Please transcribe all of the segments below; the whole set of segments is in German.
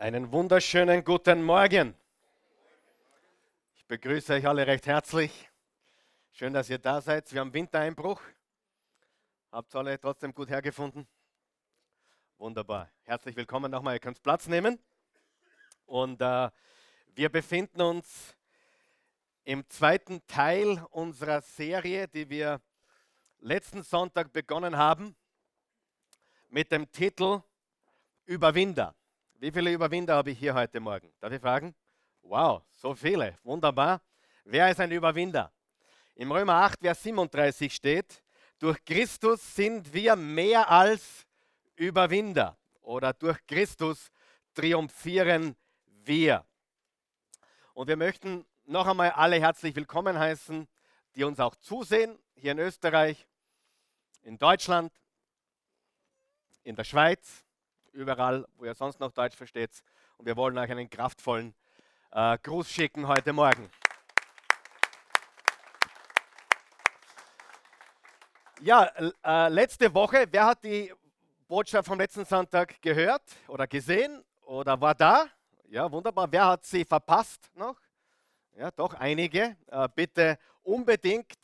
Einen wunderschönen guten Morgen. Ich begrüße euch alle recht herzlich. Schön, dass ihr da seid. Wir haben Wintereinbruch. Habt ihr alle trotzdem gut hergefunden? Wunderbar. Herzlich willkommen nochmal. Ihr könnt Platz nehmen. Und äh, wir befinden uns im zweiten Teil unserer Serie, die wir letzten Sonntag begonnen haben, mit dem Titel Überwinder. Wie viele Überwinder habe ich hier heute Morgen? Darf ich fragen? Wow, so viele. Wunderbar. Wer ist ein Überwinder? Im Römer 8, Vers 37 steht, durch Christus sind wir mehr als Überwinder. Oder durch Christus triumphieren wir. Und wir möchten noch einmal alle herzlich willkommen heißen, die uns auch zusehen, hier in Österreich, in Deutschland, in der Schweiz, überall, wo ihr sonst noch Deutsch versteht. Und wir wollen euch einen kraftvollen äh, Gruß schicken heute Morgen. Ja, äh, letzte Woche, wer hat die Botschaft vom letzten Sonntag gehört oder gesehen oder war da? Ja, wunderbar. Wer hat sie verpasst noch? Ja, doch einige. Äh, bitte unbedingt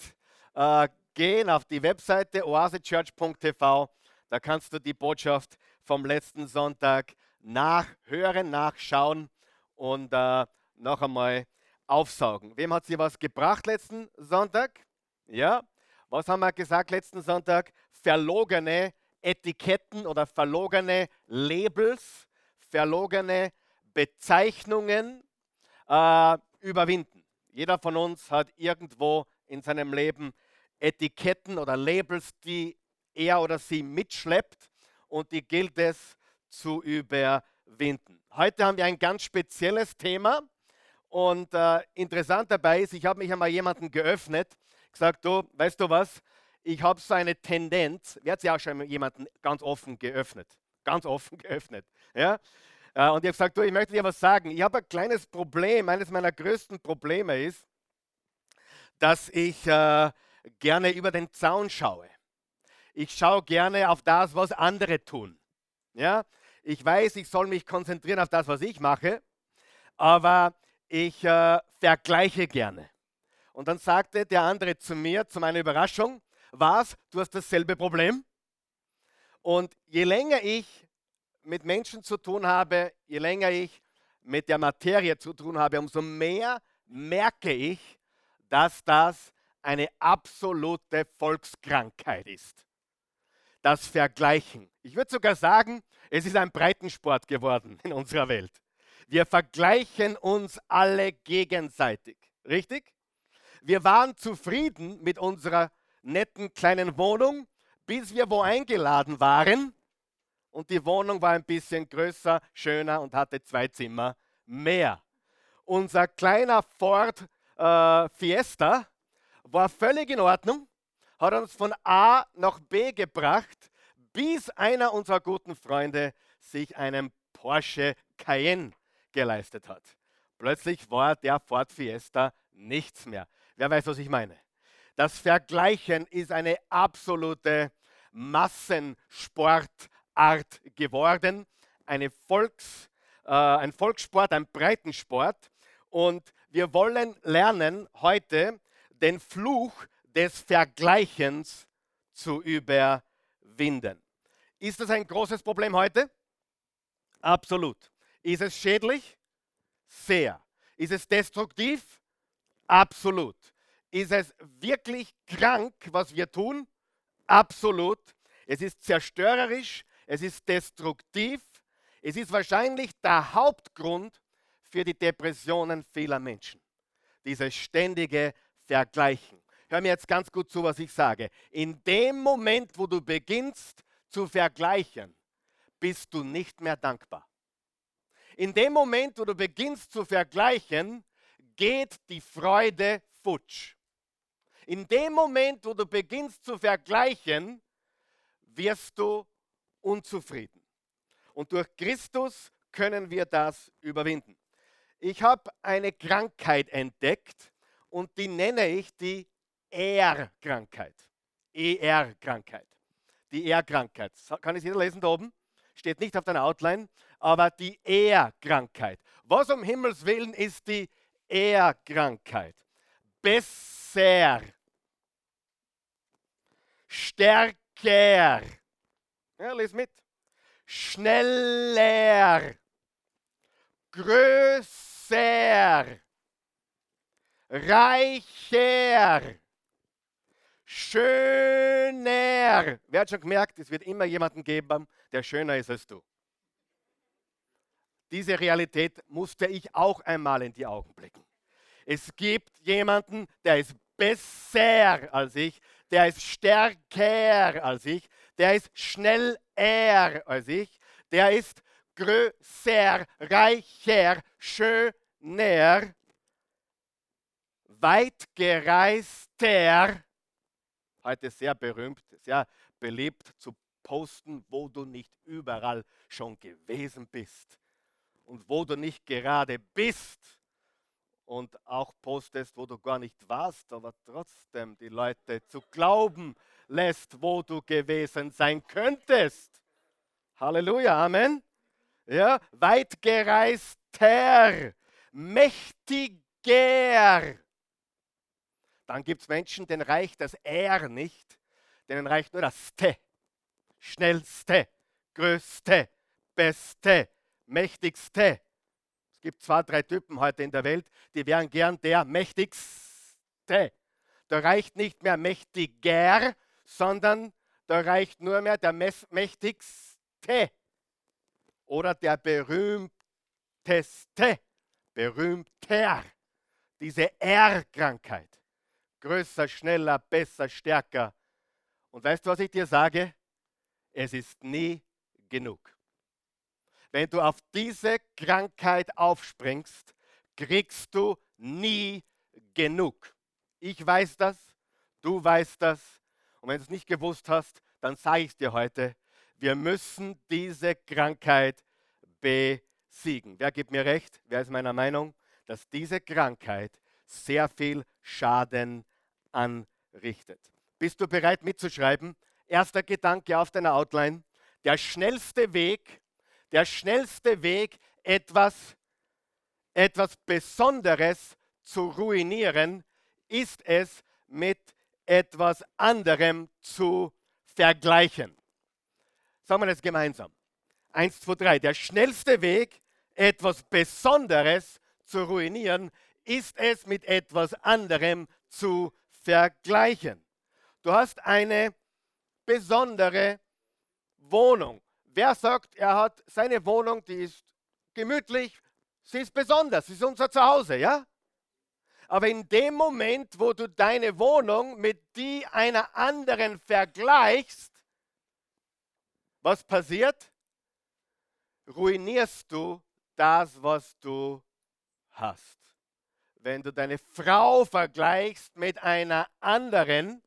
äh, gehen auf die Webseite oasechurch.tv. Da kannst du die Botschaft vom letzten Sonntag nachhören, nachschauen und äh, noch einmal aufsaugen. Wem hat sie was gebracht letzten Sonntag? Ja, was haben wir gesagt letzten Sonntag? Verlogene Etiketten oder verlogene Labels, verlogene Bezeichnungen äh, überwinden. Jeder von uns hat irgendwo in seinem Leben Etiketten oder Labels, die er oder sie mitschleppt und die gilt es zu überwinden. Heute haben wir ein ganz spezielles Thema und äh, interessant dabei ist, ich habe mich einmal jemanden geöffnet, gesagt, du, weißt du was, ich habe so eine Tendenz, wer hat sich auch schon jemanden ganz offen geöffnet? Ganz offen geöffnet. Ja? Äh, und ich habe gesagt, du, ich möchte dir was sagen. Ich habe ein kleines Problem, eines meiner größten Probleme ist, dass ich äh, gerne über den Zaun schaue ich schaue gerne auf das, was andere tun. Ja? Ich weiß, ich soll mich konzentrieren auf das, was ich mache, aber ich äh, vergleiche gerne. Und dann sagte der andere zu mir, zu meiner Überraschung, was, du hast dasselbe Problem? Und je länger ich mit Menschen zu tun habe, je länger ich mit der Materie zu tun habe, umso mehr merke ich, dass das eine absolute Volkskrankheit ist das Vergleichen. Ich würde sogar sagen, es ist ein Breitensport geworden in unserer Welt. Wir vergleichen uns alle gegenseitig. Richtig? Wir waren zufrieden mit unserer netten kleinen Wohnung, bis wir wo eingeladen waren. Und die Wohnung war ein bisschen größer, schöner und hatte zwei Zimmer mehr. Unser kleiner Ford äh, Fiesta war völlig in Ordnung hat uns von A nach B gebracht, bis einer unserer guten Freunde sich einen Porsche Cayenne geleistet hat. Plötzlich war der Ford Fiesta nichts mehr. Wer weiß, was ich meine? Das Vergleichen ist eine absolute Massensportart geworden, eine Volks, äh, ein Volkssport, ein Breitensport. Und wir wollen lernen heute den Fluch des Vergleichens zu überwinden. Ist das ein großes Problem heute? Absolut. Ist es schädlich? Sehr. Ist es destruktiv? Absolut. Ist es wirklich krank, was wir tun? Absolut. Es ist zerstörerisch, es ist destruktiv. Es ist wahrscheinlich der Hauptgrund für die Depressionen vieler Menschen. Dieses ständige Vergleichen hör mir jetzt ganz gut zu, was ich sage. In dem Moment, wo du beginnst zu vergleichen, bist du nicht mehr dankbar. In dem Moment, wo du beginnst zu vergleichen, geht die Freude futsch. In dem Moment, wo du beginnst zu vergleichen, wirst du unzufrieden. Und durch Christus können wir das überwinden. Ich habe eine Krankheit entdeckt und die nenne ich die ER-Krankheit. ER-Krankheit. Die ER-Krankheit. Kann es jeder lesen da oben? Steht nicht auf deiner Outline, aber die Ehrkrankheit. Was um Himmels Willen ist die Ehrkrankheit? Besser, stärker, ja, lies mit, schneller, größer, reicher, schöner. Wer hat schon gemerkt, es wird immer jemanden geben, der schöner ist als du. Diese Realität musste ich auch einmal in die Augen blicken. Es gibt jemanden, der ist besser als ich, der ist stärker als ich, der ist schneller als ich, der ist größer, reicher, schöner, weitgereister, heute sehr berühmt, sehr beliebt zu posten, wo du nicht überall schon gewesen bist und wo du nicht gerade bist und auch postest, wo du gar nicht warst, aber trotzdem die Leute zu glauben lässt, wo du gewesen sein könntest. Halleluja, Amen. Ja, weitgereister, mächtiger. Dann gibt es Menschen, denen reicht das R nicht, denen reicht nur das Te. Schnellste, größte, beste, mächtigste. Es gibt zwei, drei Typen heute in der Welt, die wären gern der mächtigste. Da reicht nicht mehr mächtiger, sondern da reicht nur mehr der mächtigste oder der berühmteste, berühmter. Diese R-Krankheit. Größer, schneller, besser, stärker. Und weißt du, was ich dir sage? Es ist nie genug. Wenn du auf diese Krankheit aufspringst, kriegst du nie genug. Ich weiß das, du weißt das. Und wenn du es nicht gewusst hast, dann sage ich es dir heute. Wir müssen diese Krankheit besiegen. Wer gibt mir recht? Wer ist meiner Meinung, dass diese Krankheit sehr viel Schaden anrichtet? Bist du bereit mitzuschreiben? Erster Gedanke auf deiner Outline. Der schnellste Weg, der schnellste Weg, etwas, etwas Besonderes zu ruinieren, ist es, mit etwas anderem zu vergleichen. Sagen wir das gemeinsam. Eins, zwei, drei. Der schnellste Weg, etwas Besonderes zu ruinieren, ist es, mit etwas anderem zu vergleichen. Du hast eine besondere Wohnung. Wer sagt, er hat seine Wohnung, die ist gemütlich, sie ist besonders, sie ist unser Zuhause, ja? Aber in dem Moment, wo du deine Wohnung mit die einer anderen vergleichst, was passiert? Ruinierst du das, was du hast. Wenn du deine Frau vergleichst mit einer anderen,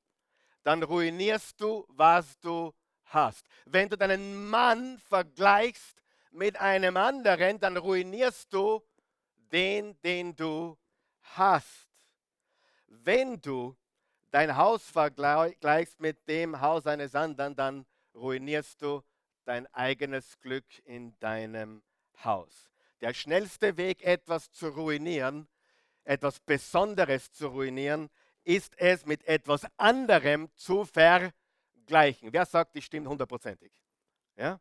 dann ruinierst du, was du hast. Wenn du deinen Mann vergleichst mit einem anderen, dann ruinierst du den, den du hast. Wenn du dein Haus vergleichst mit dem Haus eines anderen, dann ruinierst du dein eigenes Glück in deinem Haus. Der schnellste Weg, etwas zu ruinieren, etwas Besonderes zu ruinieren, ist es mit etwas anderem zu vergleichen gleichen. Wer sagt, die stimmt hundertprozentig? Ja?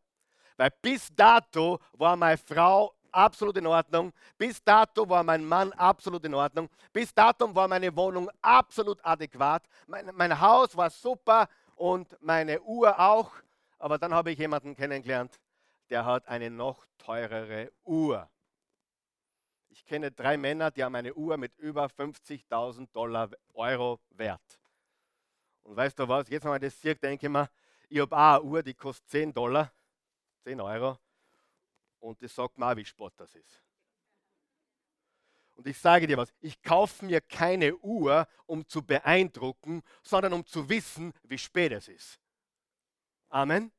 Weil bis dato war meine Frau absolut in Ordnung. Bis dato war mein Mann absolut in Ordnung. Bis dato war meine Wohnung absolut adäquat. Mein, mein Haus war super und meine Uhr auch. Aber dann habe ich jemanden kennengelernt, der hat eine noch teurere Uhr. Ich kenne drei Männer, die haben eine Uhr mit über 50.000 Dollar Euro wert. Und weißt du was, jetzt wenn man das sieht, denke ich mir, ich habe eine Uhr, die kostet 10 Dollar, 10 Euro. Und das sagt mir auch, wie Sport das ist. Und ich sage dir was, ich kaufe mir keine Uhr, um zu beeindrucken, sondern um zu wissen, wie spät es ist. Amen.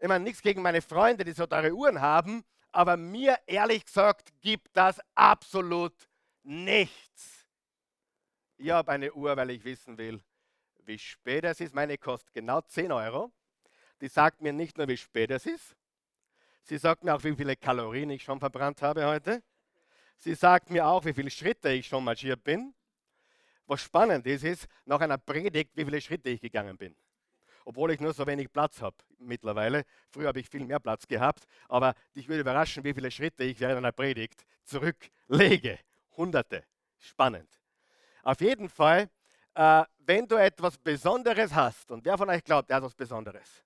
Ich meine, nichts gegen meine Freunde, die so teure Uhren haben, aber mir ehrlich gesagt gibt das absolut nichts. Ich habe eine Uhr, weil ich wissen will, wie spät es ist. Meine kostet genau 10 Euro. Die sagt mir nicht nur, wie spät es ist, Sie sagt mir auch, wie viele Kalorien ich schon verbrannt habe heute. Sie sagt mir auch, wie viele Schritte ich schon marschiert bin. Was spannend ist, ist nach einer Predigt, wie viele Schritte ich gegangen bin. Obwohl ich nur so wenig Platz habe mittlerweile. Früher habe ich viel mehr Platz gehabt. Aber dich würde überraschen, wie viele Schritte ich während einer Predigt zurücklege. Hunderte. Spannend. Auf jeden Fall, äh, wenn du etwas Besonderes hast, und wer von euch glaubt, er hat etwas Besonderes,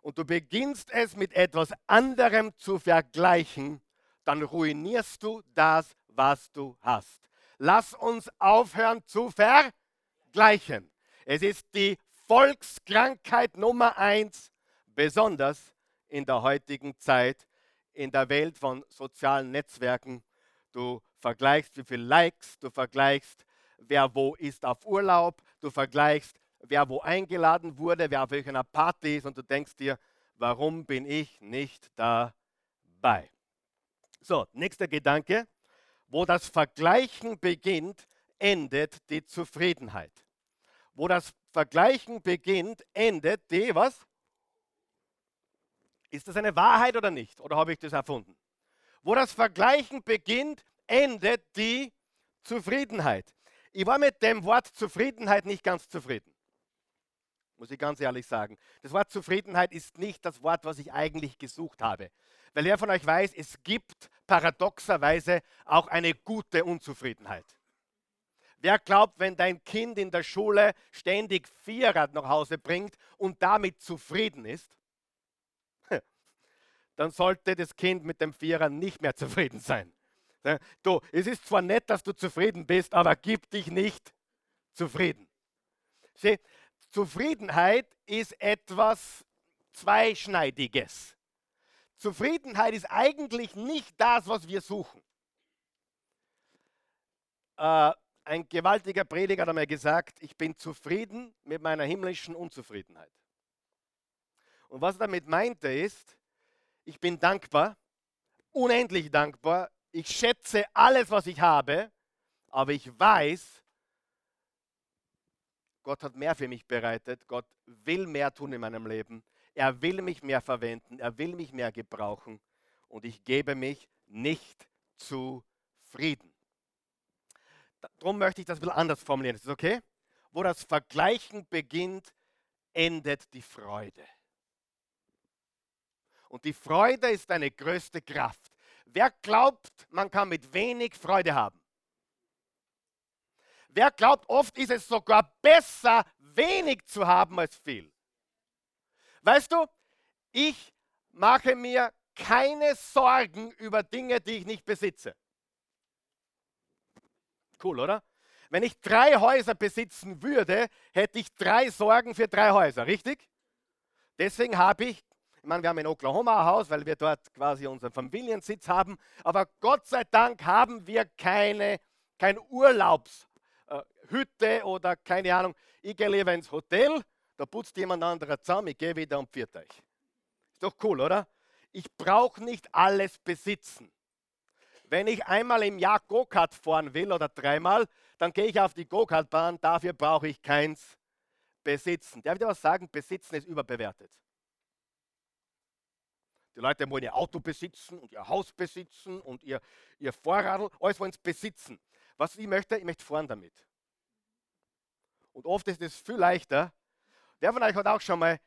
und du beginnst es mit etwas anderem zu vergleichen, dann ruinierst du das, was du hast. Lass uns aufhören zu vergleichen. Es ist die Volkskrankheit Nummer eins, besonders in der heutigen Zeit, in der Welt von sozialen Netzwerken. Du vergleichst, wie viele Likes, du vergleichst, wer wo ist auf Urlaub, du vergleichst, wer wo eingeladen wurde, wer auf welcher Party ist und du denkst dir, warum bin ich nicht dabei? So, nächster Gedanke. Wo das Vergleichen beginnt, endet die Zufriedenheit. Wo das Vergleichen beginnt, endet die, was? Ist das eine Wahrheit oder nicht? Oder habe ich das erfunden? Wo das Vergleichen beginnt, endet die Zufriedenheit. Ich war mit dem Wort Zufriedenheit nicht ganz zufrieden muss ich ganz ehrlich sagen. Das Wort Zufriedenheit ist nicht das Wort, was ich eigentlich gesucht habe. Weil wer von euch weiß, es gibt paradoxerweise auch eine gute Unzufriedenheit. Wer glaubt, wenn dein Kind in der Schule ständig Vierrad nach Hause bringt und damit zufrieden ist, dann sollte das Kind mit dem Vierer nicht mehr zufrieden sein. Du, es ist zwar nett, dass du zufrieden bist, aber gib dich nicht zufrieden. Sieh, Zufriedenheit ist etwas Zweischneidiges. Zufriedenheit ist eigentlich nicht das, was wir suchen. Äh, ein gewaltiger Prediger hat einmal gesagt, ich bin zufrieden mit meiner himmlischen Unzufriedenheit. Und was er damit meinte ist, ich bin dankbar, unendlich dankbar, ich schätze alles, was ich habe, aber ich weiß, Gott hat mehr für mich bereitet. Gott will mehr tun in meinem Leben. Er will mich mehr verwenden. Er will mich mehr gebrauchen. Und ich gebe mich nicht zufrieden. Darum möchte ich das ein bisschen anders formulieren. Ist das okay? Wo das Vergleichen beginnt, endet die Freude. Und die Freude ist deine größte Kraft. Wer glaubt, man kann mit wenig Freude haben? Wer glaubt, oft ist es sogar besser, wenig zu haben als viel. Weißt du, ich mache mir keine Sorgen über Dinge, die ich nicht besitze. Cool, oder? Wenn ich drei Häuser besitzen würde, hätte ich drei Sorgen für drei Häuser, richtig? Deswegen habe ich, ich meine, wir haben in Oklahoma ein Haus, weil wir dort quasi unseren Familiensitz haben, aber Gott sei Dank haben wir keine, kein Urlaubshaus. Äh, oder keine Ahnung. Ich gehe lieber ins Hotel, da putzt jemand anderer zusammen, ich gehe wieder und viert euch. Ist doch cool, oder? Ich brauche nicht alles besitzen. Wenn ich einmal im Jahr Go-Kart fahren will oder dreimal, dann gehe ich auf die Go-Kart-Bahn, dafür brauche ich keins besitzen. Darf ich dir was sagen? Besitzen ist überbewertet. Die Leute wollen ihr Auto besitzen und ihr Haus besitzen und ihr, ihr Vorradl, alles wollen sie besitzen. Was ich möchte, ich möchte fahren damit. Und oft ist es viel leichter. Wer von euch hat auch schon mal,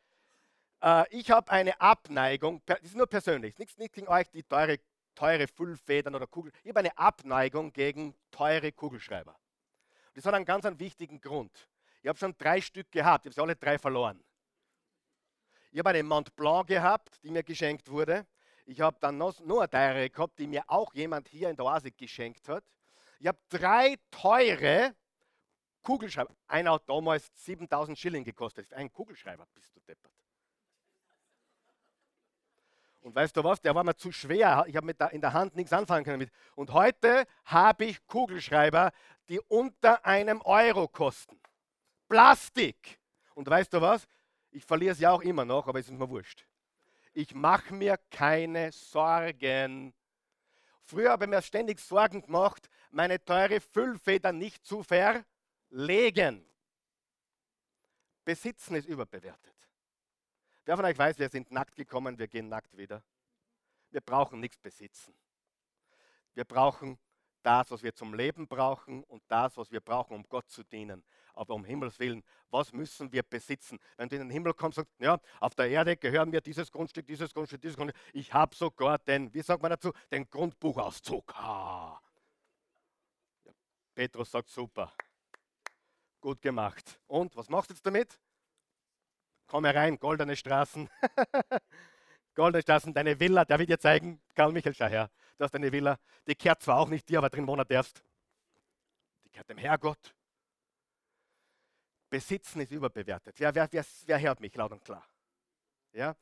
äh, ich habe eine Abneigung, das ist nur persönlich, nichts, nichts gegen euch, die teure, teure Füllfedern oder Kugel. Ich habe eine Abneigung gegen teure Kugelschreiber. Und das hat einen ganz einen wichtigen Grund. Ich habe schon drei Stück gehabt, ich habe sie alle drei verloren. Ich habe eine Mont Blanc gehabt, die mir geschenkt wurde. Ich habe dann noch, eine teure gehabt, die mir auch jemand hier in der Oase geschenkt hat. Ich habe drei teure Kugelschreiber. Einer hat damals 7000 Schilling gekostet. Ein Kugelschreiber bist du deppert. Und weißt du was, der war mir zu schwer. Ich habe mit in der Hand nichts anfangen können. Und heute habe ich Kugelschreiber, die unter einem Euro kosten. Plastik. Und weißt du was? Ich verliere sie auch immer noch, aber es ist mir wurscht. Ich mache mir keine Sorgen. Früher habe ich mir ständig Sorgen gemacht, meine teure Füllfeder nicht zu verlegen. Besitzen ist überbewertet. Wer von euch weiß, wir sind nackt gekommen, wir gehen nackt wieder. wir brauchen nichts besitzen. Wir brauchen das, was wir zum Leben brauchen und das, was wir brauchen, um Gott zu dienen. Aber um Himmels Willen, was müssen wir besitzen? Wenn du in den Himmel kommst und sagst, ja, auf der Erde gehören mir dieses Grundstück, dieses Grundstück, dieses Grundstück. Ich habe sogar den, wie sagt man dazu, den Grundbuchauszug. Ja, Petrus sagt, super, gut gemacht. Und, was machst du jetzt damit? Komm herein, goldene Straßen. goldene Straßen, deine Villa, darf ich dir zeigen? Karl Michael, schau her du hast eine Villa, die kehrt zwar auch nicht dir, aber drin wohnen darfst. Die kehrt dem Herrgott. Besitzen ist überbewertet. Wer, wer, wer, wer hört mich laut und klar? Ja?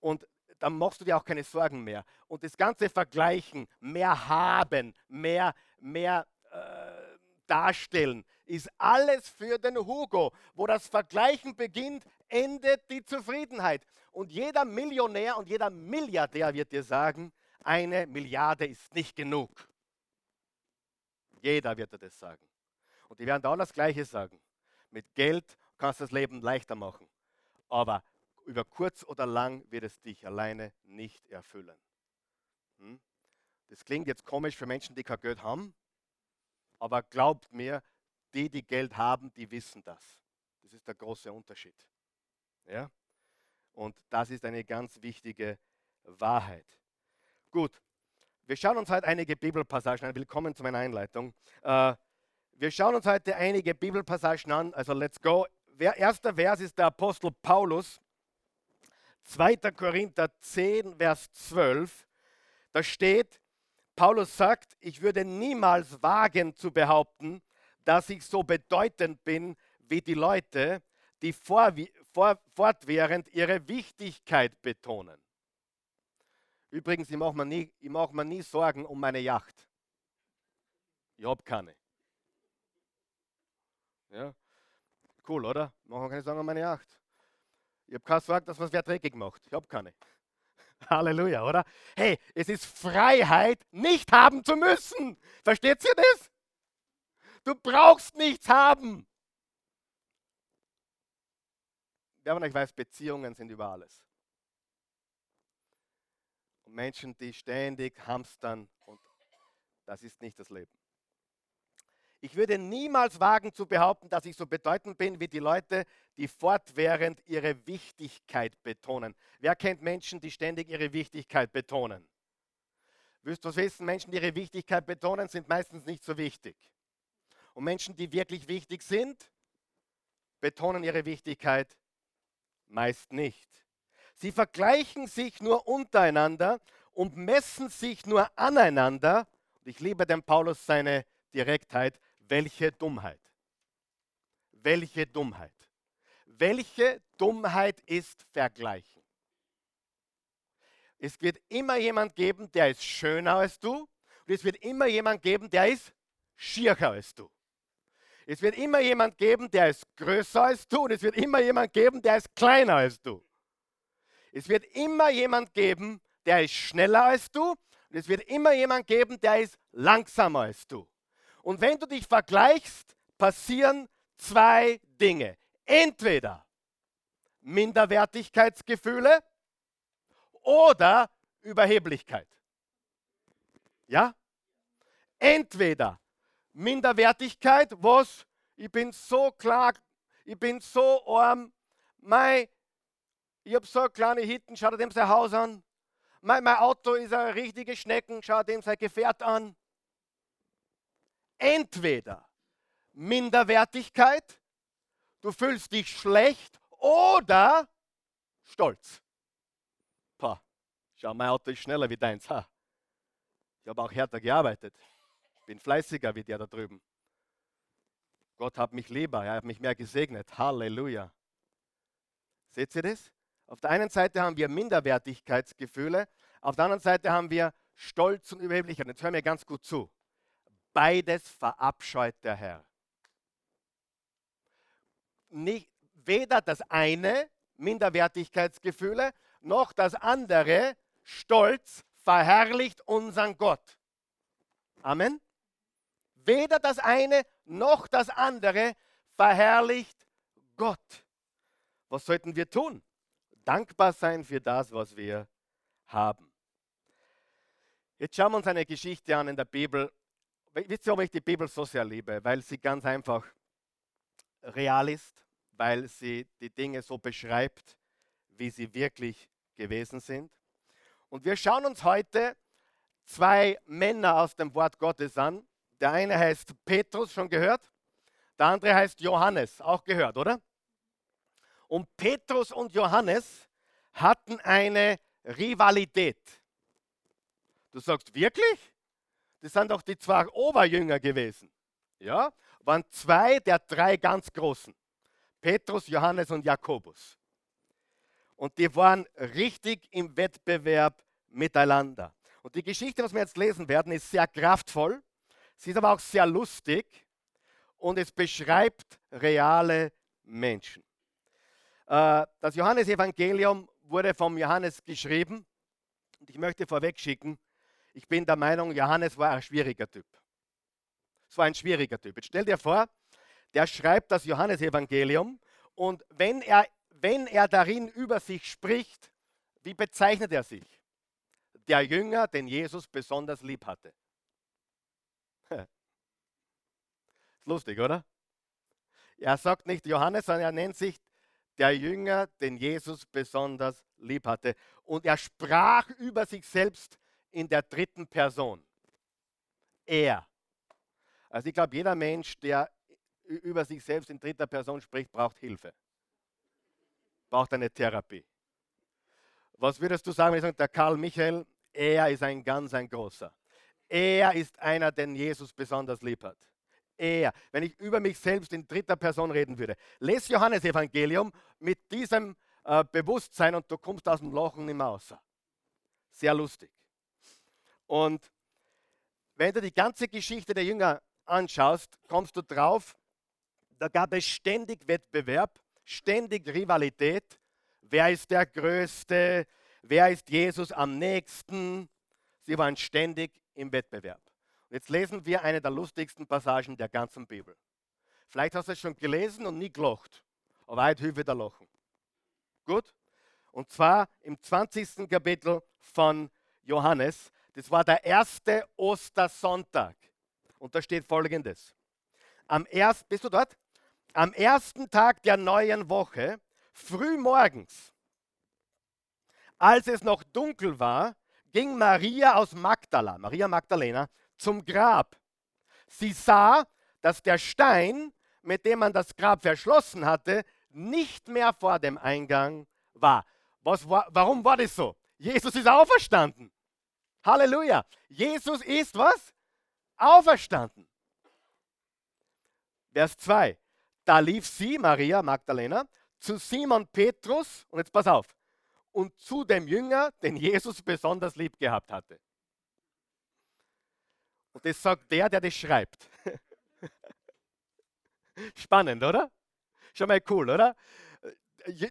Und dann machst du dir auch keine Sorgen mehr. Und das ganze Vergleichen, mehr haben, mehr, mehr äh, darstellen, ist alles für den Hugo. Wo das Vergleichen beginnt, endet die Zufriedenheit. Und jeder Millionär und jeder Milliardär wird dir sagen, eine Milliarde ist nicht genug. Jeder wird dir das sagen. Und die werden da das Gleiche sagen. Mit Geld kannst du das Leben leichter machen. Aber über kurz oder lang wird es dich alleine nicht erfüllen. Hm? Das klingt jetzt komisch für Menschen, die kein Geld haben. Aber glaubt mir, die, die Geld haben, die wissen das. Das ist der große Unterschied. Ja? Und das ist eine ganz wichtige Wahrheit. Gut, wir schauen uns heute einige Bibelpassagen an. Willkommen zu meiner Einleitung. Äh, wir schauen uns heute einige Bibelpassagen an. Also let's go. Erster Vers ist der Apostel Paulus, 2. Korinther 10, Vers 12. Da steht, Paulus sagt, ich würde niemals wagen zu behaupten, dass ich so bedeutend bin wie die Leute, die fortwährend ihre Wichtigkeit betonen. Übrigens, ich mache mir, nie, mach mir nie Sorgen um meine Yacht. Ich habe keine. Ja? Cool, oder? Machen wir keine Sorgen um meine Yacht. Ich habe keine Sorge, dass es wer dreckig macht. Ich habe keine. Halleluja, oder? Hey, es ist Freiheit, nicht haben zu müssen. Versteht ihr das? Du brauchst nichts haben. Wer von euch weiß, Beziehungen sind über alles. Und Menschen, die ständig hamstern und das ist nicht das Leben. Ich würde niemals wagen zu behaupten, dass ich so bedeutend bin wie die Leute, die fortwährend ihre Wichtigkeit betonen. Wer kennt Menschen, die ständig ihre Wichtigkeit betonen? Willst du wissen, Menschen, die ihre Wichtigkeit betonen, sind meistens nicht so wichtig. Und Menschen, die wirklich wichtig sind, betonen ihre Wichtigkeit meist nicht. Sie vergleichen sich nur untereinander und messen sich nur aneinander. Und ich liebe den Paulus seine Direktheit. Welche Dummheit. Welche Dummheit. Welche Dummheit ist Vergleichen? Es wird immer jemand geben, der ist schöner als du. Und es wird immer jemand geben, der ist schiercher als du. Es wird immer jemand geben, der ist größer als du. Und es wird immer jemand geben, der ist kleiner als du. Es wird immer jemand geben, der ist schneller als du. Und es wird immer jemand geben, der ist langsamer als du. Und wenn du dich vergleichst, passieren zwei Dinge. Entweder Minderwertigkeitsgefühle oder Überheblichkeit. Ja? Entweder Minderwertigkeit, was ich bin so klar, ich bin so arm, mein ich habe so eine kleine Hitten, schau dir dem sein Haus an. Mein, mein Auto ist eine richtige Schnecken, schau dem sein Gefährt an. Entweder Minderwertigkeit, du fühlst dich schlecht oder Stolz. Pah, schau, mein Auto ist schneller wie deins. Ha. Ich habe auch härter gearbeitet. Bin fleißiger wie der da drüben. Gott hat mich lieber, er hat mich mehr gesegnet. Halleluja. Seht ihr das? Auf der einen Seite haben wir Minderwertigkeitsgefühle, auf der anderen Seite haben wir Stolz und Überheblichkeit. Jetzt hör mir ganz gut zu. Beides verabscheut der Herr. Nicht, weder das eine, Minderwertigkeitsgefühle, noch das andere, Stolz, verherrlicht unseren Gott. Amen. Weder das eine noch das andere verherrlicht Gott. Was sollten wir tun? dankbar sein für das, was wir haben. Jetzt schauen wir uns eine Geschichte an in der Bibel. Wisst ihr, warum ich die Bibel so sehr liebe? Weil sie ganz einfach real ist, weil sie die Dinge so beschreibt, wie sie wirklich gewesen sind. Und wir schauen uns heute zwei Männer aus dem Wort Gottes an. Der eine heißt Petrus, schon gehört. Der andere heißt Johannes, auch gehört, oder? Und Petrus und Johannes hatten eine Rivalität. Du sagst, wirklich? Das sind doch die zwei Oberjünger gewesen. Ja, waren zwei der drei ganz Großen. Petrus, Johannes und Jakobus. Und die waren richtig im Wettbewerb miteinander. Und die Geschichte, was wir jetzt lesen werden, ist sehr kraftvoll. Sie ist aber auch sehr lustig und es beschreibt reale Menschen. Äh, das Johannesevangelium wurde vom Johannes geschrieben. Und ich möchte vorweg schicken, ich bin der Meinung, Johannes war ein schwieriger Typ. Es war ein schwieriger Typ. Jetzt stell dir vor, der schreibt das Johannesevangelium und wenn er, wenn er darin über sich spricht, wie bezeichnet er sich? Der Jünger, den Jesus besonders lieb hatte. Ist lustig, oder? Er sagt nicht Johannes, sondern er nennt sich der Jünger, den Jesus besonders lieb hatte. Und er sprach über sich selbst in der dritten Person. Er. Also ich glaube, jeder Mensch, der über sich selbst in dritter Person spricht, braucht Hilfe. Braucht eine Therapie. Was würdest du sagen, wenn ich sage, der Karl Michael, er ist ein ganz ein großer. Er ist einer, den Jesus besonders lieb hat. Er. Wenn ich über mich selbst in dritter Person reden würde. Lese Johannes Evangelium mit diesem äh, Bewusstsein und du kommst aus dem Lochen nicht mehr raus. Sehr lustig. Und wenn du die ganze Geschichte der Jünger anschaust, kommst du drauf, da gab es ständig Wettbewerb, ständig Rivalität. Wer ist der Größte? Wer ist Jesus am nächsten? Sie waren ständig im Wettbewerb. Und jetzt lesen wir eine der lustigsten Passagen der ganzen Bibel. Vielleicht hast du es schon gelesen und nie gelacht, aber heute hilft wieder lachen. Gut? Und zwar im 20. Kapitel von Johannes. Das war der erste Ostersonntag. Und da steht folgendes. Am erst, bist du dort? Am ersten Tag der neuen Woche, früh morgens, als es noch dunkel war, ging Maria aus Magdala, Maria Magdalena, zum Grab. Sie sah, dass der Stein, mit dem man das Grab verschlossen hatte, nicht mehr vor dem Eingang war. Was war warum war das so? Jesus ist auferstanden. Halleluja. Jesus ist was? Auferstanden. Vers 2. Da lief sie, Maria Magdalena, zu Simon Petrus, und jetzt pass auf, und zu dem Jünger, den Jesus besonders lieb gehabt hatte. Und das sagt der, der das schreibt. Spannend, oder? Schon mal cool, oder?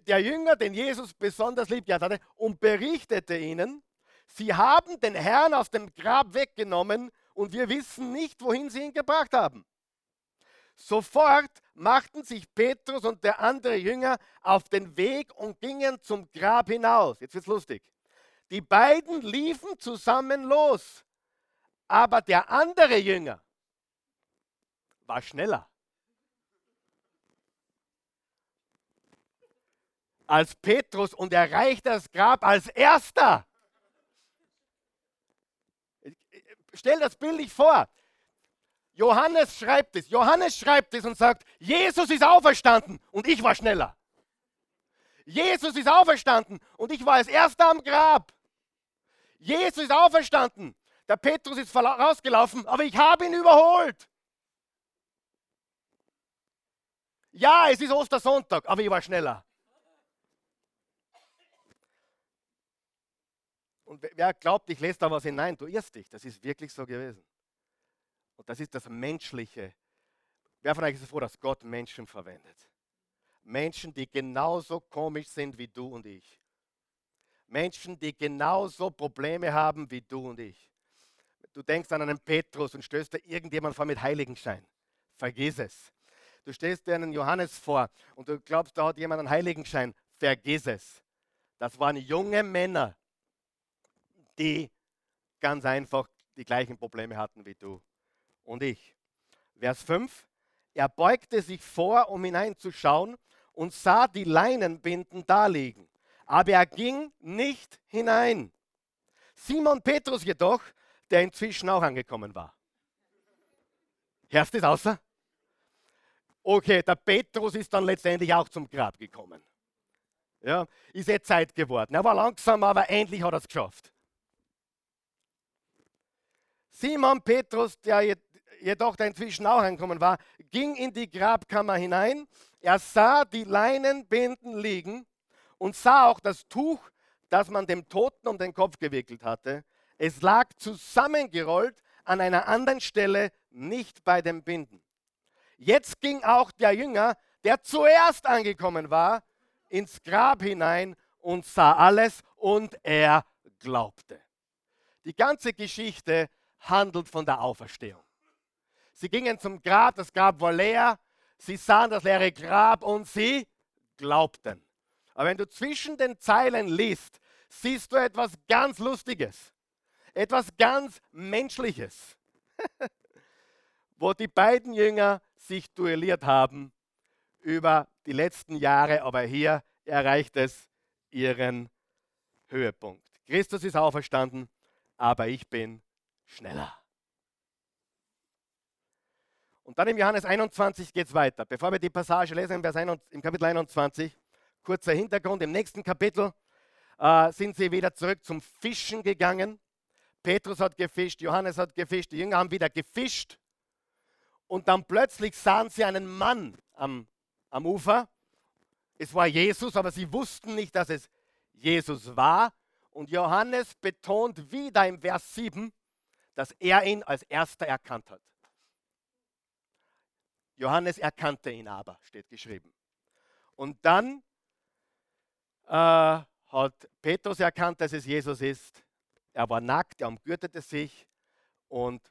Der Jünger, den Jesus besonders lieb gehabt hatte, und berichtete ihnen, Sie haben den Herrn aus dem Grab weggenommen und wir wissen nicht, wohin sie ihn gebracht haben. Sofort machten sich Petrus und der andere Jünger auf den Weg und gingen zum Grab hinaus. Jetzt wird's lustig. Die beiden liefen zusammen los, aber der andere Jünger war schneller. Als Petrus und erreichte das Grab als erster. stell das bildlich vor. Johannes schreibt es. Johannes schreibt es und sagt, Jesus ist auferstanden und ich war schneller. Jesus ist auferstanden und ich war als erster am Grab. Jesus ist auferstanden. Der Petrus ist rausgelaufen, aber ich habe ihn überholt. Ja, es ist Ostersonntag, aber ich war schneller. Und wer glaubt, ich lese da was hinein, du irrst dich. Das ist wirklich so gewesen. Und das ist das Menschliche. Wer von euch ist froh, dass Gott Menschen verwendet? Menschen, die genauso komisch sind wie du und ich. Menschen, die genauso Probleme haben wie du und ich. Du denkst an einen Petrus und stößt dir irgendjemand vor mit Heiligenschein. Vergiss es. Du stellst dir einen Johannes vor und du glaubst, da hat jemand einen Heiligenschein. Vergiss es. Das waren junge Männer, die ganz einfach die gleichen Probleme hatten wie du und ich. Vers 5. Er beugte sich vor, um hineinzuschauen und sah die Leinenbinden daliegen. Aber er ging nicht hinein. Simon Petrus jedoch, der inzwischen auch angekommen war. Hörst du das außer? Okay, der Petrus ist dann letztendlich auch zum Grab gekommen. Ja, ist eh Zeit geworden. Er war langsam, aber endlich hat er es geschafft. Simon Petrus, der jedoch der inzwischen auch angekommen war, ging in die Grabkammer hinein. Er sah die Leinenbinden liegen und sah auch das Tuch, das man dem Toten um den Kopf gewickelt hatte. Es lag zusammengerollt an einer anderen Stelle, nicht bei den Binden. Jetzt ging auch der Jünger, der zuerst angekommen war, ins Grab hinein und sah alles und er glaubte. Die ganze Geschichte handelt von der Auferstehung. Sie gingen zum Grab, das Grab war leer, sie sahen das leere Grab und sie glaubten. Aber wenn du zwischen den Zeilen liest, siehst du etwas ganz Lustiges, etwas ganz Menschliches, wo die beiden Jünger sich duelliert haben über die letzten Jahre, aber hier erreicht es ihren Höhepunkt. Christus ist auferstanden, aber ich bin schneller. Und dann im Johannes 21 geht es weiter. Bevor wir die Passage lesen, im, Vers 21, im Kapitel 21, kurzer Hintergrund. Im nächsten Kapitel äh, sind sie wieder zurück zum Fischen gegangen. Petrus hat gefischt, Johannes hat gefischt, die Jünger haben wieder gefischt. Und dann plötzlich sahen sie einen Mann am, am Ufer. Es war Jesus, aber sie wussten nicht, dass es Jesus war. Und Johannes betont wieder im Vers 7, dass er ihn als erster erkannt hat. Johannes erkannte ihn aber, steht geschrieben. Und dann äh, hat Petrus erkannt, dass es Jesus ist. Er war nackt, er umgürtete sich und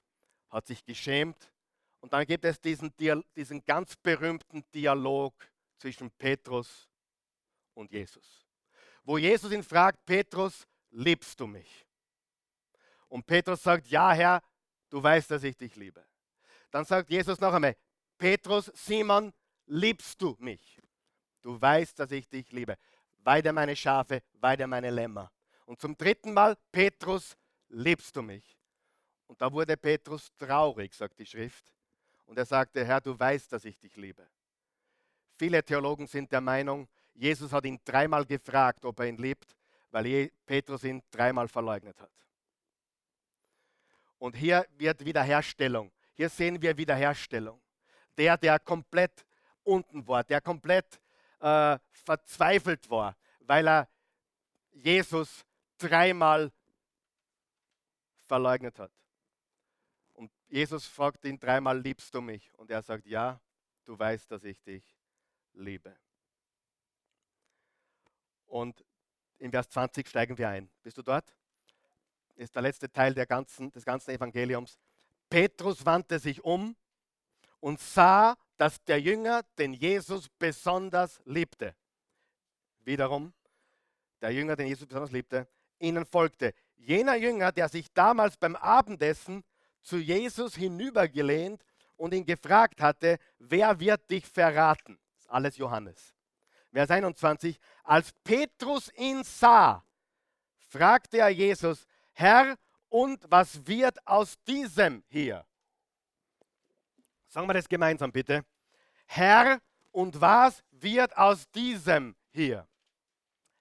hat sich geschämt. Und dann gibt es diesen, diesen ganz berühmten Dialog zwischen Petrus und Jesus, wo Jesus ihn fragt, Petrus, liebst du mich? Und Petrus sagt, ja Herr, du weißt, dass ich dich liebe. Dann sagt Jesus noch einmal, Petrus, Simon, liebst du mich? Du weißt, dass ich dich liebe. Weide meine Schafe, weide meine Lämmer. Und zum dritten Mal, Petrus, liebst du mich? Und da wurde Petrus traurig, sagt die Schrift. Und er sagte, Herr, du weißt, dass ich dich liebe. Viele Theologen sind der Meinung, Jesus hat ihn dreimal gefragt, ob er ihn liebt, weil Petrus ihn dreimal verleugnet hat. Und hier wird Wiederherstellung. Hier sehen wir Wiederherstellung. Der, der komplett unten war, der komplett äh, verzweifelt war, weil er Jesus dreimal verleugnet hat. Und Jesus fragt ihn dreimal, liebst du mich? Und er sagt, ja, du weißt, dass ich dich liebe. Und in Vers 20 steigen wir ein. Bist du dort? Ist der letzte Teil ganzen, des ganzen Evangeliums. Petrus wandte sich um und sah dass der Jünger den Jesus besonders liebte. Wiederum, der Jünger, den Jesus besonders liebte, ihnen folgte. Jener Jünger, der sich damals beim Abendessen zu Jesus hinübergelehnt und ihn gefragt hatte, wer wird dich verraten? Das ist alles Johannes. Vers 21, als Petrus ihn sah, fragte er Jesus, Herr, und was wird aus diesem hier? Sagen wir das gemeinsam bitte. Herr, und was wird aus diesem hier?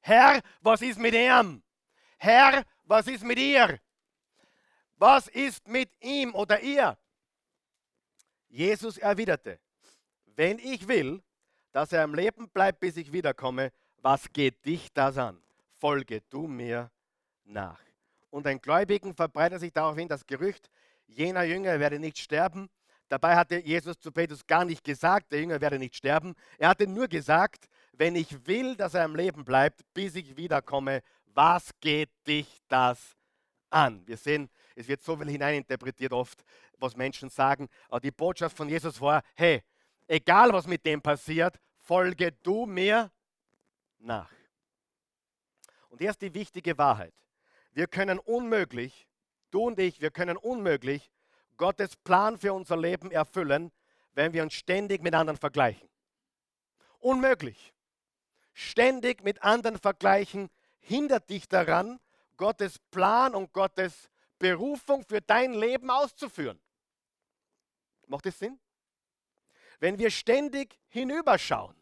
Herr, was ist mit ihm? Herr, was ist mit ihr? Was ist mit ihm oder ihr? Jesus erwiderte, wenn ich will, dass er am Leben bleibt, bis ich wiederkomme, was geht dich das an? Folge du mir nach. Und ein Gläubigen verbreitet sich daraufhin das Gerücht, jener Jünger werde nicht sterben, Dabei hatte Jesus zu Petrus gar nicht gesagt, der Jünger werde nicht sterben. Er hatte nur gesagt, wenn ich will, dass er am Leben bleibt, bis ich wiederkomme, was geht dich das an? Wir sehen, es wird so viel hineininterpretiert oft, was Menschen sagen. Aber die Botschaft von Jesus war, hey, egal was mit dem passiert, folge du mir nach. Und hier ist die wichtige Wahrheit. Wir können unmöglich Du und ich, wir können unmöglich Gottes Plan für unser Leben erfüllen, wenn wir uns ständig mit anderen vergleichen. Unmöglich. Ständig mit anderen vergleichen hindert dich daran, Gottes Plan und Gottes Berufung für dein Leben auszuführen. Macht das Sinn? Wenn wir ständig hinüberschauen,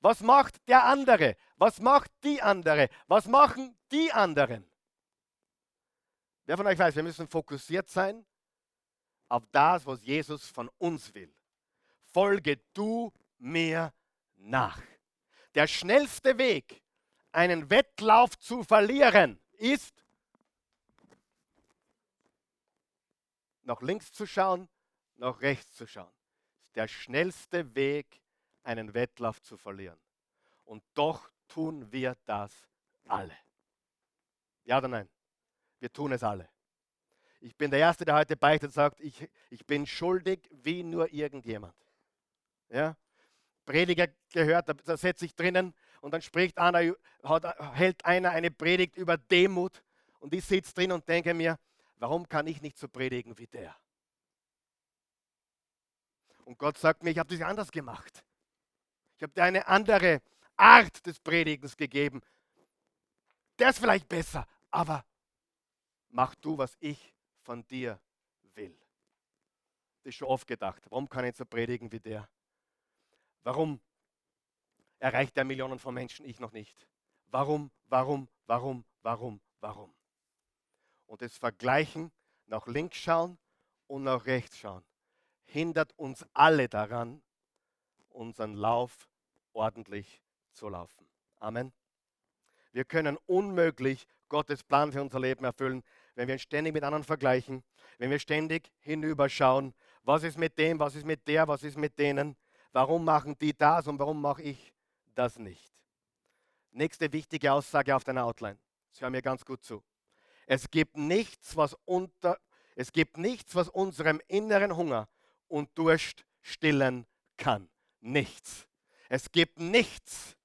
was macht der andere? Was macht die andere? Was machen die anderen? Wer von euch weiß, wir müssen fokussiert sein auf das, was Jesus von uns will. Folge du mir nach. Der schnellste Weg, einen Wettlauf zu verlieren, ist nach links zu schauen, nach rechts zu schauen. Der schnellste Weg, einen Wettlauf zu verlieren. Und doch tun wir das alle. Ja oder nein? Wir tun es alle. Ich bin der Erste, der heute beichtet und sagt, ich, ich bin schuldig wie nur irgendjemand. Ja? Prediger gehört, da, setze ich drinnen und dann spricht einer, hält einer eine Predigt über Demut und ich sitze drin und denke mir, warum kann ich nicht so predigen wie der? Und Gott sagt mir, ich habe das anders gemacht. Ich habe dir eine andere Art des Predigens gegeben. Der ist vielleicht besser, aber mach du, was ich von dir will. Das ist schon oft gedacht. Warum kann ich so predigen wie der? Warum erreicht er Millionen von Menschen, ich noch nicht? Warum, warum, warum, warum, warum? Und das Vergleichen, nach links schauen und nach rechts schauen, hindert uns alle daran, unseren Lauf ordentlich zu laufen. Amen. Wir können unmöglich Gottes Plan für unser Leben erfüllen, wenn wir uns ständig mit anderen vergleichen, wenn wir ständig hinüberschauen, was ist mit dem, was ist mit der, was ist mit denen, warum machen die das und warum mache ich das nicht. Nächste wichtige Aussage auf deiner Outline. Sie hören mir ganz gut zu. Es gibt nichts, was unter, es gibt nichts, was unserem inneren Hunger und Durst stillen kann. Nichts. Es gibt nichts.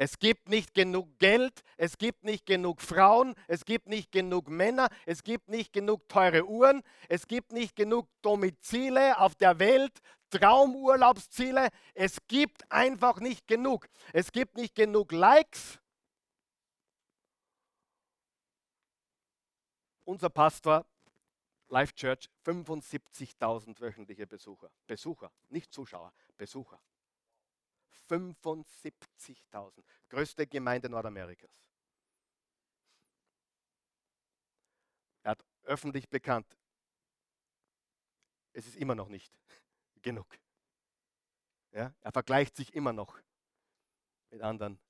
Es gibt nicht genug Geld, es gibt nicht genug Frauen, es gibt nicht genug Männer, es gibt nicht genug teure Uhren, es gibt nicht genug Domizile auf der Welt, Traumurlaubsziele. Es gibt einfach nicht genug. Es gibt nicht genug Likes. Unser Pastor, Life Church, 75.000 wöchentliche Besucher. Besucher, nicht Zuschauer, Besucher. 75.000. Größte Gemeinde Nordamerikas. Er hat öffentlich bekannt, es ist immer noch nicht genug. Ja, er vergleicht sich immer noch mit anderen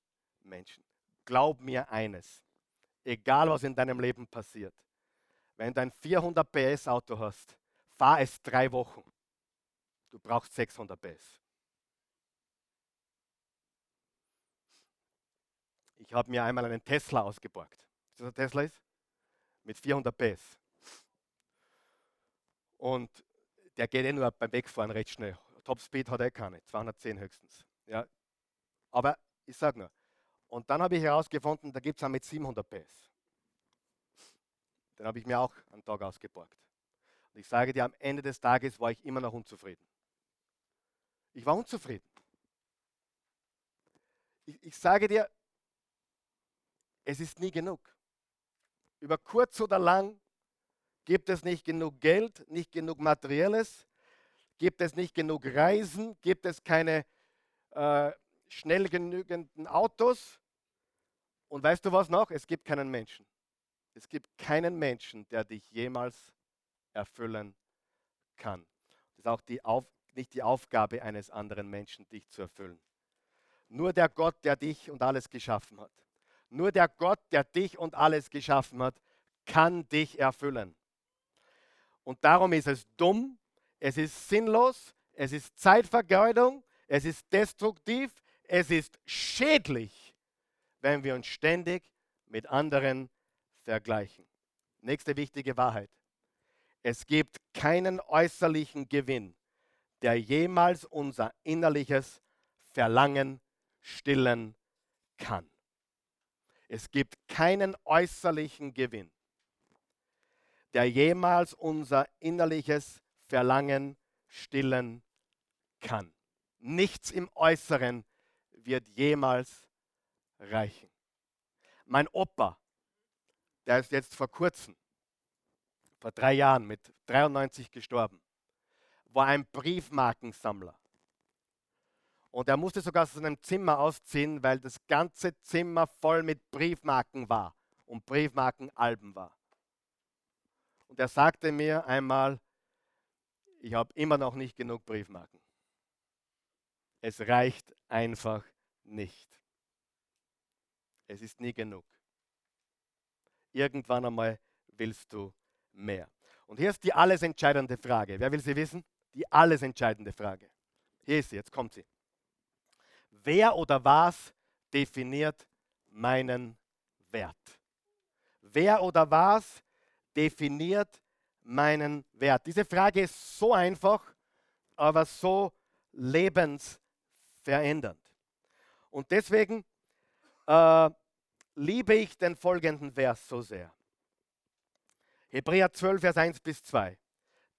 Menschen. Glaub mir eines, egal was in deinem Leben passiert, wenn du ein 400 PS Auto hast, fahr es drei Wochen. Du brauchst 600 PS. Ich habe mir einmal einen Tesla ausgeborgt. Ist das ein Tesla ist? Mit 400 PS. Und der geht eh nur beim Wegfahren recht schnell. Topspeed hat er keine, 210 höchstens. Ja. Aber ich sage nur, und dann habe ich herausgefunden, da gibt es einen mit 700 PS. Den habe ich mir auch einen Tag ausgeborgt. Und ich sage dir, am Ende des Tages war ich immer noch unzufrieden. Ich war unzufrieden. Ich, ich sage dir, es ist nie genug. Über kurz oder lang gibt es nicht genug Geld, nicht genug Materielles, gibt es nicht genug Reisen, gibt es keine äh, schnell genügenden Autos. Und weißt du was noch? Es gibt keinen Menschen. Es gibt keinen Menschen, der dich jemals erfüllen kann. Das ist auch die Auf, nicht die Aufgabe eines anderen Menschen, dich zu erfüllen. Nur der Gott, der dich und alles geschaffen hat. Nur der Gott, der dich und alles geschaffen hat, kann dich erfüllen. Und darum ist es dumm, es ist sinnlos, es ist Zeitvergeudung, es ist destruktiv, es ist schädlich, wenn wir uns ständig mit anderen vergleichen. Nächste wichtige Wahrheit. Es gibt keinen äußerlichen Gewinn, der jemals unser innerliches Verlangen stillen kann. Es gibt keinen äußerlichen Gewinn. der jemals unser innerliches Verlangen stillen kann. Nichts im Äußeren wird jemals reichen. Mein Opa, der ist jetzt vor kurzem, vor drei Jahren mit 93 gestorben, war ein Briefmarkensammler. Und er musste sogar aus seinem Zimmer ausziehen, weil das ganze Zimmer voll mit Briefmarken war und Briefmarkenalben war. Und er sagte mir einmal, ich habe immer noch nicht genug Briefmarken. Es reicht einfach nicht. Es ist nie genug. Irgendwann einmal willst du mehr. Und hier ist die alles entscheidende Frage. Wer will sie wissen? Die alles entscheidende Frage. Hier ist sie, jetzt kommt sie. Wer oder was definiert meinen Wert? Wer oder was definiert meinen Wert? Diese Frage ist so einfach, aber so lebensverändernd. Und deswegen äh, liebe ich den folgenden Vers so sehr. Hebräer 12, Vers 1 bis 2.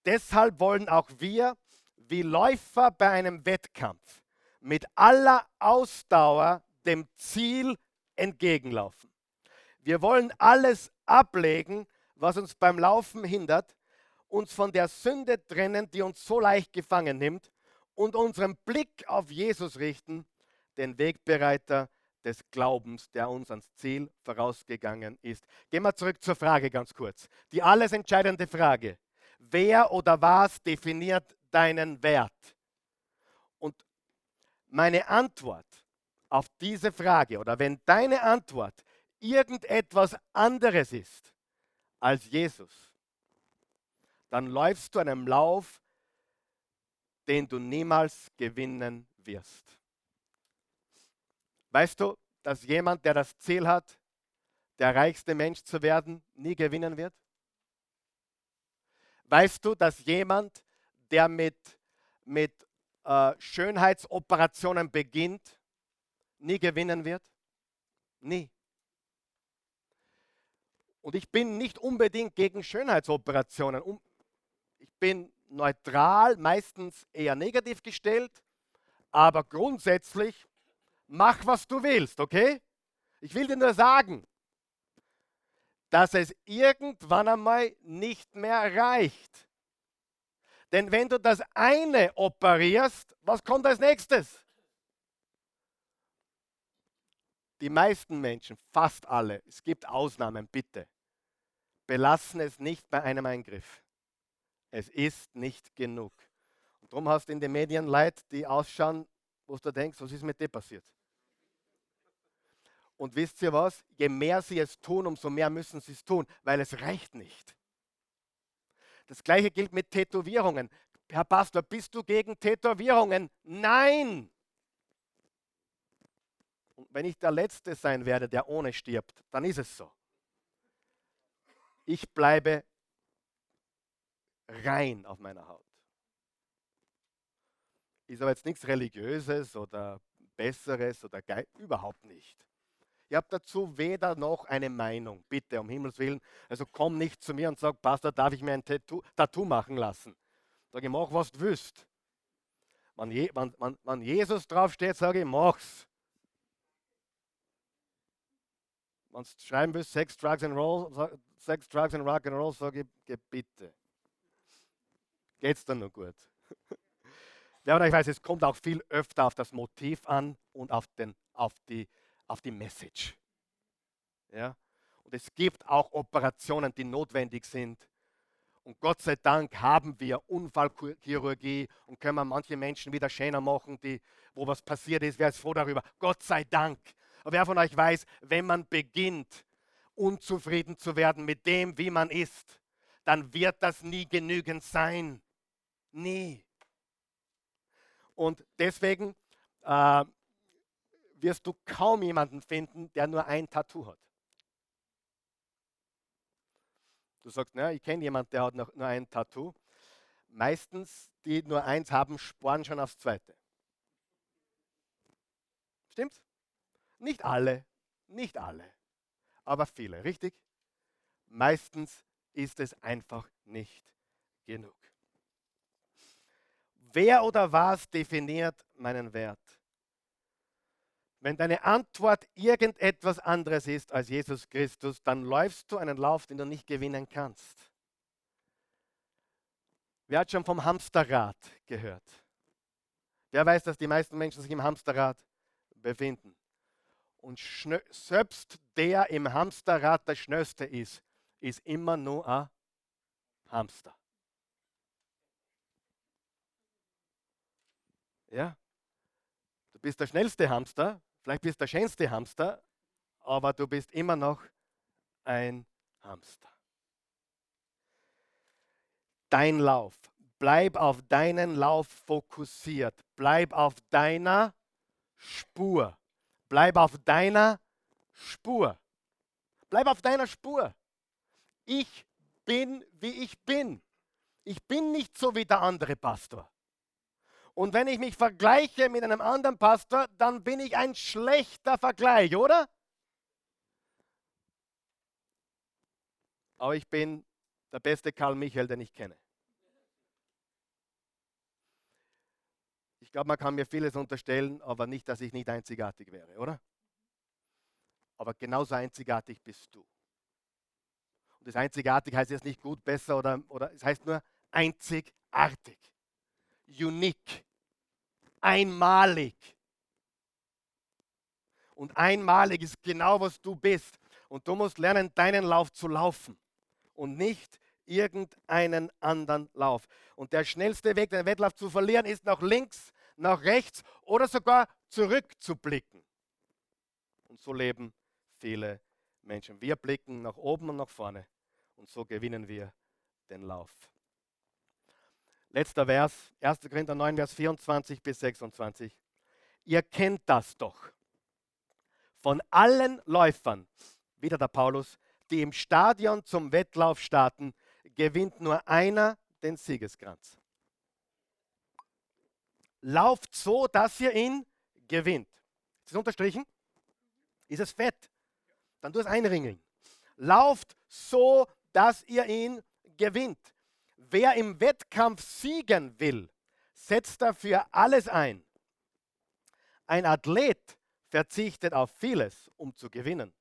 Deshalb wollen auch wir, wie Läufer bei einem Wettkampf, mit aller Ausdauer dem Ziel entgegenlaufen. Wir wollen alles ablegen, was uns beim Laufen hindert, uns von der Sünde trennen, die uns so leicht gefangen nimmt, und unseren Blick auf Jesus richten, den Wegbereiter des Glaubens, der uns ans Ziel vorausgegangen ist. Gehen wir zurück zur Frage ganz kurz. Die alles entscheidende Frage. Wer oder was definiert deinen Wert? Meine Antwort auf diese Frage oder wenn deine Antwort irgendetwas anderes ist als Jesus, dann läufst du einem Lauf, den du niemals gewinnen wirst. Weißt du, dass jemand, der das Ziel hat, der reichste Mensch zu werden, nie gewinnen wird? Weißt du, dass jemand, der mit, mit äh, Schönheitsoperationen beginnt, nie gewinnen wird? Nie. Und ich bin nicht unbedingt gegen Schönheitsoperationen. Ich bin neutral, meistens eher negativ gestellt, aber grundsätzlich mach, was du willst, okay? Ich will dir nur sagen, dass es irgendwann einmal nicht mehr reicht. Denn wenn du das eine operierst, was kommt als nächstes? Die meisten Menschen, fast alle, es gibt Ausnahmen, bitte, belassen es nicht bei einem Eingriff. Es ist nicht genug. Und darum hast du in den Medien Leute, die ausschauen, wo du denkst, was ist mit dir passiert? Und wisst ihr was? Je mehr sie es tun, umso mehr müssen sie es tun, weil es reicht nicht. Das gleiche gilt mit Tätowierungen. Herr Pastor, bist du gegen Tätowierungen? Nein! Und wenn ich der Letzte sein werde, der ohne stirbt, dann ist es so. Ich bleibe rein auf meiner Haut. Ist aber jetzt nichts Religiöses oder Besseres oder Ge überhaupt nicht. Ihr habt dazu weder noch eine Meinung, bitte, um Himmels Willen. Also komm nicht zu mir und sag, Pastor, darf ich mir ein Tattoo, Tattoo machen lassen? Sag ich, mach, was du willst. Wenn, Je, wenn, wenn, wenn Jesus draufsteht, sage ich, mach's. Wenn du schreiben willst, Sex, Drugs and Roll, Sex, Drugs and Rock and Roll, sage ich, bitte. Geht's dann noch gut? ja, aber ich weiß, es kommt auch viel öfter auf das Motiv an und auf, den, auf die auf die Message. Ja? Und es gibt auch Operationen, die notwendig sind. Und Gott sei Dank haben wir Unfallchirurgie und können wir manche Menschen wieder schöner machen, die, wo was passiert ist. Wer ist froh darüber? Gott sei Dank. Aber wer von euch weiß, wenn man beginnt, unzufrieden zu werden mit dem, wie man ist, dann wird das nie genügend sein. Nie. Und deswegen äh, wirst du kaum jemanden finden, der nur ein Tattoo hat. Du sagst, naja, ich kenne jemanden, der hat noch nur ein Tattoo. Meistens, die nur eins haben, sporen schon aufs zweite. Stimmt's? Nicht alle, nicht alle, aber viele, richtig? Meistens ist es einfach nicht genug. Wer oder was definiert meinen Wert? Wenn deine Antwort irgendetwas anderes ist als Jesus Christus, dann läufst du einen Lauf, den du nicht gewinnen kannst. Wer hat schon vom Hamsterrad gehört? Wer weiß, dass die meisten Menschen sich im Hamsterrad befinden? Und selbst der im Hamsterrad der Schnellste ist, ist immer nur ein Hamster. Ja? Du bist der schnellste Hamster, vielleicht bist du der schönste Hamster, aber du bist immer noch ein Hamster. Dein Lauf. Bleib auf deinen Lauf fokussiert. Bleib auf deiner Spur. Bleib auf deiner Spur. Bleib auf deiner Spur. Ich bin, wie ich bin. Ich bin nicht so wie der andere Pastor. Und wenn ich mich vergleiche mit einem anderen Pastor, dann bin ich ein schlechter Vergleich, oder? Aber ich bin der beste Karl Michael, den ich kenne. Ich glaube, man kann mir vieles unterstellen, aber nicht, dass ich nicht einzigartig wäre, oder? Aber genauso einzigartig bist du. Und das einzigartig heißt jetzt nicht gut, besser oder, oder es heißt nur einzigartig. Unique. Einmalig. Und einmalig ist genau, was du bist. Und du musst lernen, deinen Lauf zu laufen und nicht irgendeinen anderen Lauf. Und der schnellste Weg, den Wettlauf zu verlieren, ist nach links, nach rechts oder sogar zurückzublicken. Und so leben viele Menschen. Wir blicken nach oben und nach vorne und so gewinnen wir den Lauf. Letzter Vers, 1. Korinther 9, Vers 24 bis 26. Ihr kennt das doch. Von allen Läufern, wieder der Paulus, die im Stadion zum Wettlauf starten, gewinnt nur einer den Siegeskranz. Lauft so, dass ihr ihn gewinnt. Ist es unterstrichen? Ist es fett? Dann tu es einringeln. Lauft so, dass ihr ihn gewinnt. Wer im Wettkampf siegen will, setzt dafür alles ein. Ein Athlet verzichtet auf vieles, um zu gewinnen.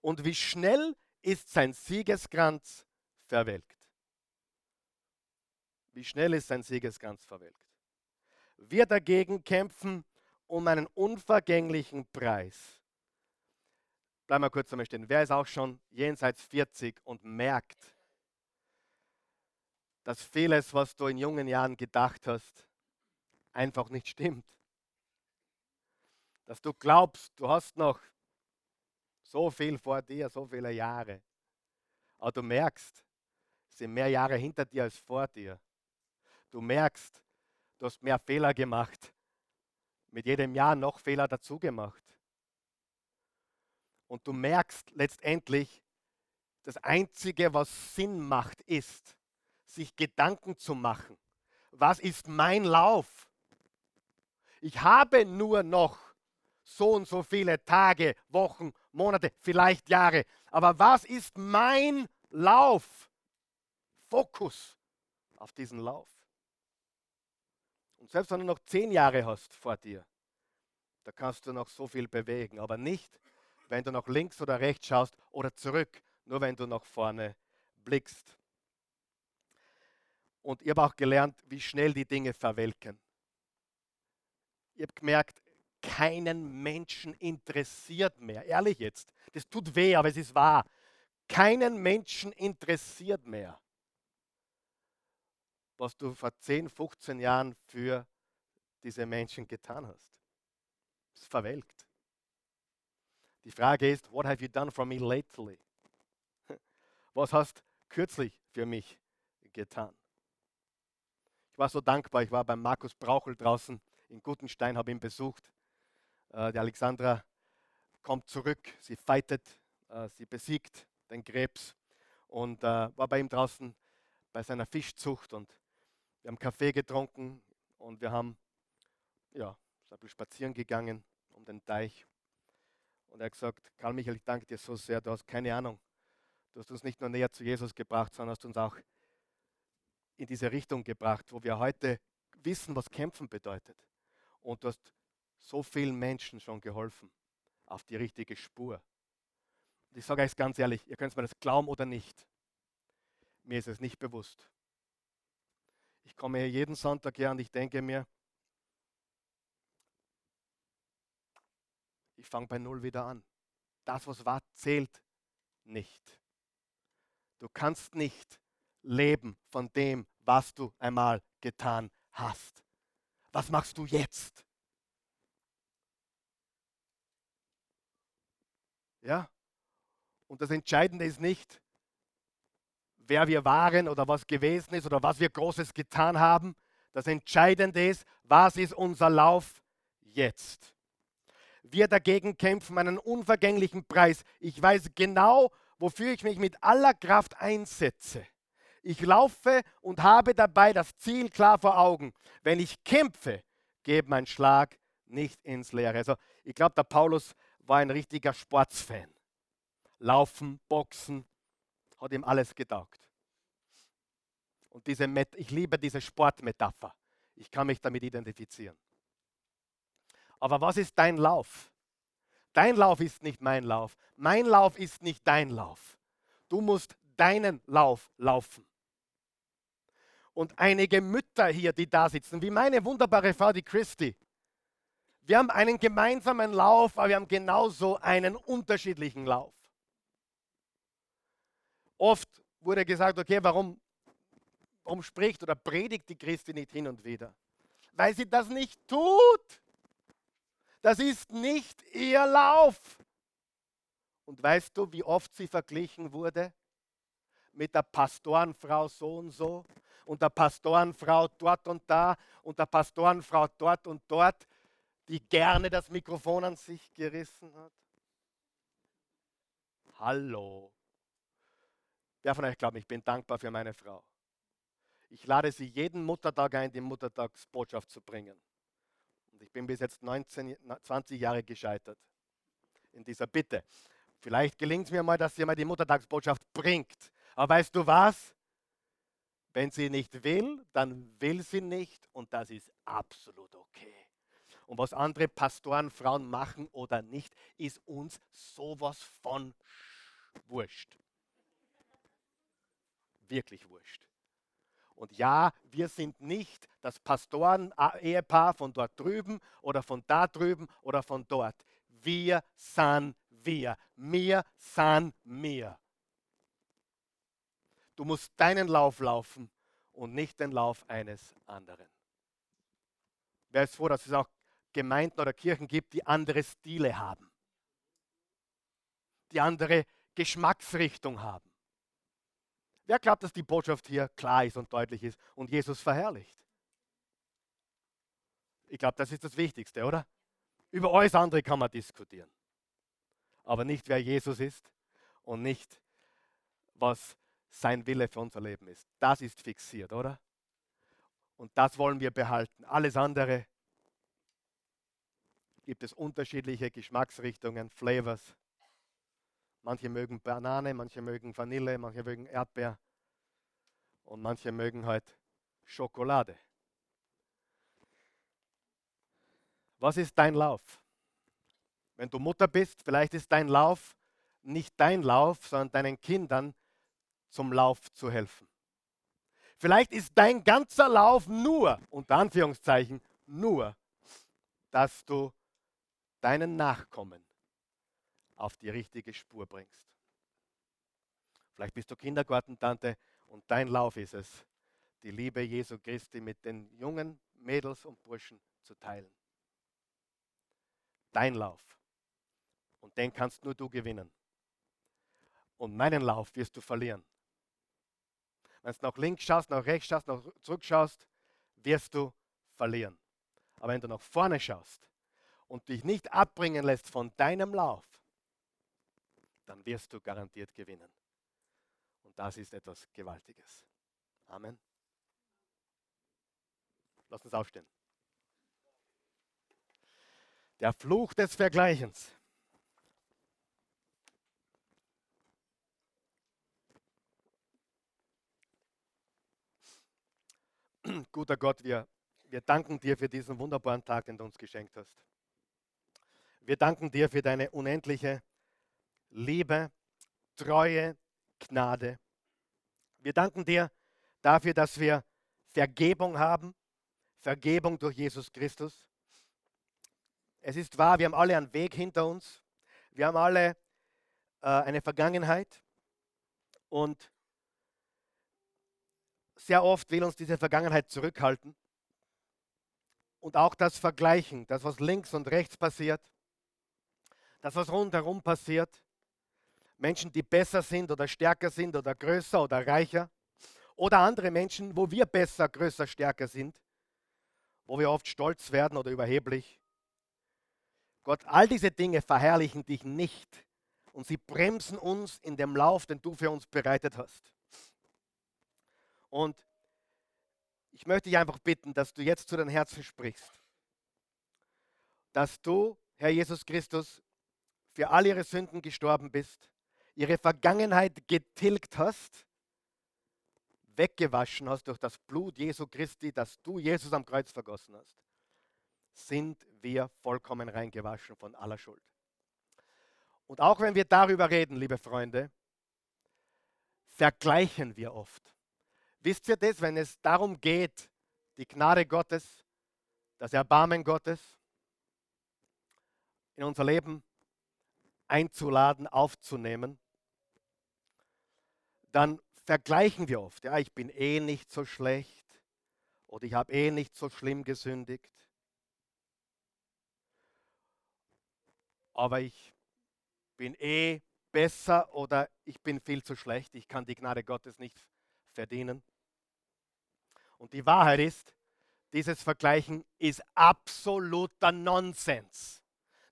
Und wie schnell ist sein Siegeskranz verwelkt? Wie schnell ist sein Siegeskranz verwelkt? Wir dagegen kämpfen um einen unvergänglichen Preis. Bleib mal kurz einmal stehen. Wer ist auch schon jenseits 40 und merkt, dass vieles, was du in jungen Jahren gedacht hast, einfach nicht stimmt? Dass du glaubst, du hast noch so viel vor dir, so viele Jahre. Aber du merkst, es sind mehr Jahre hinter dir als vor dir. Du merkst, du hast mehr Fehler gemacht. Mit jedem Jahr noch Fehler dazu gemacht. Und du merkst letztendlich, das Einzige, was Sinn macht, ist, sich Gedanken zu machen. Was ist mein Lauf? Ich habe nur noch so und so viele Tage, Wochen, Monate, vielleicht Jahre. Aber was ist mein Lauf? Fokus auf diesen Lauf. Und selbst wenn du noch zehn Jahre hast vor dir, da kannst du noch so viel bewegen, aber nicht, wenn du nach links oder rechts schaust oder zurück, nur wenn du nach vorne blickst. Und ich habe auch gelernt, wie schnell die Dinge verwelken. Ich habe gemerkt, keinen Menschen interessiert mehr. Ehrlich jetzt, das tut weh, aber es ist wahr. Keinen Menschen interessiert mehr was du vor 10, 15 Jahren für diese Menschen getan hast. Es verwelkt. Die Frage ist, what have you done for me lately? Was hast kürzlich für mich getan? War so dankbar, ich war beim Markus Brauchel draußen in Gutenstein, habe ihn besucht. Äh, die Alexandra kommt zurück, sie fightet, äh, sie besiegt den Krebs und äh, war bei ihm draußen bei seiner Fischzucht und wir haben Kaffee getrunken und wir haben ja, ein bisschen spazieren gegangen um den Teich. Und er hat gesagt, Karl Michael, ich danke dir so sehr, du hast keine Ahnung. Du hast uns nicht nur näher zu Jesus gebracht, sondern hast uns auch in diese Richtung gebracht, wo wir heute wissen, was kämpfen bedeutet. Und du hast so vielen Menschen schon geholfen auf die richtige Spur. Und ich sage euch ganz ehrlich, ihr könnt mir das glauben oder nicht. Mir ist es nicht bewusst. Ich komme hier jeden Sonntag her und ich denke mir, ich fange bei Null wieder an. Das, was war, zählt nicht. Du kannst nicht leben von dem, was du einmal getan hast. Was machst du jetzt? Ja? Und das Entscheidende ist nicht, wer wir waren oder was gewesen ist oder was wir Großes getan haben. Das Entscheidende ist, was ist unser Lauf jetzt? Wir dagegen kämpfen einen unvergänglichen Preis. Ich weiß genau, wofür ich mich mit aller Kraft einsetze. Ich laufe und habe dabei das Ziel klar vor Augen. Wenn ich kämpfe, geht mein Schlag nicht ins Leere. Also ich glaube, der Paulus war ein richtiger Sportsfan. Laufen, Boxen, hat ihm alles getaugt. Und diese Met ich liebe diese Sportmetapher. Ich kann mich damit identifizieren. Aber was ist dein Lauf? Dein Lauf ist nicht mein Lauf. Mein Lauf ist nicht dein Lauf. Du musst deinen Lauf laufen. Und einige Mütter hier, die da sitzen, wie meine wunderbare Frau, die Christi, wir haben einen gemeinsamen Lauf, aber wir haben genauso einen unterschiedlichen Lauf. Oft wurde gesagt, okay, warum, warum spricht oder predigt die Christi nicht hin und wieder? Weil sie das nicht tut. Das ist nicht ihr Lauf. Und weißt du, wie oft sie verglichen wurde? Mit der Pastorenfrau so und so und der Pastorenfrau dort und da und der Pastorenfrau dort und dort, die gerne das Mikrofon an sich gerissen hat. Hallo. Wer von euch glaubt, ich bin dankbar für meine Frau. Ich lade sie jeden Muttertag ein, die Muttertagsbotschaft zu bringen. Und ich bin bis jetzt 19, 20 Jahre gescheitert in dieser Bitte. Vielleicht gelingt es mir mal, dass sie mal die Muttertagsbotschaft bringt. Aber weißt du was? Wenn sie nicht will, dann will sie nicht und das ist absolut okay. Und was andere Pastoren, Frauen machen oder nicht, ist uns sowas von wurscht wirklich wurscht. Und ja, wir sind nicht das Pastoren-Ehepaar von dort drüben oder von da drüben oder von dort. Wir sind wir. Wir sind wir. Du musst deinen Lauf laufen und nicht den Lauf eines anderen. Wer ist froh, dass es auch Gemeinden oder Kirchen gibt, die andere Stile haben, die andere Geschmacksrichtung haben. Wer glaubt, dass die Botschaft hier klar ist und deutlich ist und Jesus verherrlicht? Ich glaube, das ist das Wichtigste, oder? Über alles andere kann man diskutieren. Aber nicht, wer Jesus ist und nicht, was sein Wille für unser Leben ist. Das ist fixiert, oder? Und das wollen wir behalten. Alles andere gibt es unterschiedliche Geschmacksrichtungen, Flavors. Manche mögen Banane, manche mögen Vanille, manche mögen Erdbeer und manche mögen halt Schokolade. Was ist dein Lauf? Wenn du Mutter bist, vielleicht ist dein Lauf nicht dein Lauf, sondern deinen Kindern zum Lauf zu helfen. Vielleicht ist dein ganzer Lauf nur, unter Anführungszeichen, nur, dass du deinen Nachkommen auf die richtige Spur bringst. Vielleicht bist du Kindergartentante und dein Lauf ist es, die Liebe Jesu Christi mit den jungen Mädels und Burschen zu teilen. Dein Lauf. Und den kannst nur du gewinnen. Und meinen Lauf wirst du verlieren. Wenn du nach links schaust, nach rechts schaust, nach zurück schaust, wirst du verlieren. Aber wenn du nach vorne schaust und dich nicht abbringen lässt von deinem Lauf, dann wirst du garantiert gewinnen. Und das ist etwas Gewaltiges. Amen. Lass uns aufstehen. Der Fluch des Vergleichens. Guter Gott, wir, wir danken dir für diesen wunderbaren Tag, den du uns geschenkt hast. Wir danken dir für deine unendliche Liebe, Treue, Gnade. Wir danken dir dafür, dass wir Vergebung haben, Vergebung durch Jesus Christus. Es ist wahr, wir haben alle einen Weg hinter uns. Wir haben alle äh, eine Vergangenheit. Und sehr oft will uns diese Vergangenheit zurückhalten. Und auch das Vergleichen, das, was links und rechts passiert, das, was rundherum passiert, Menschen, die besser sind oder stärker sind oder größer oder reicher, oder andere Menschen, wo wir besser, größer, stärker sind, wo wir oft stolz werden oder überheblich. Gott, all diese Dinge verherrlichen dich nicht und sie bremsen uns in dem Lauf, den du für uns bereitet hast. Und ich möchte dich einfach bitten, dass du jetzt zu deinem Herzen sprichst. Dass du, Herr Jesus Christus, für all ihre Sünden gestorben bist, ihre Vergangenheit getilgt hast, weggewaschen hast durch das Blut Jesu Christi, das du Jesus am Kreuz vergossen hast, sind wir vollkommen reingewaschen von aller Schuld. Und auch wenn wir darüber reden, liebe Freunde, vergleichen wir oft. Wisst ihr das, wenn es darum geht, die Gnade Gottes, das Erbarmen Gottes in unser Leben einzuladen, aufzunehmen, dann vergleichen wir oft. Ja, ich bin eh nicht so schlecht oder ich habe eh nicht so schlimm gesündigt. Aber ich bin eh besser oder ich bin viel zu schlecht. Ich kann die Gnade Gottes nicht verdienen. Und die Wahrheit ist, dieses Vergleichen ist absoluter Nonsens.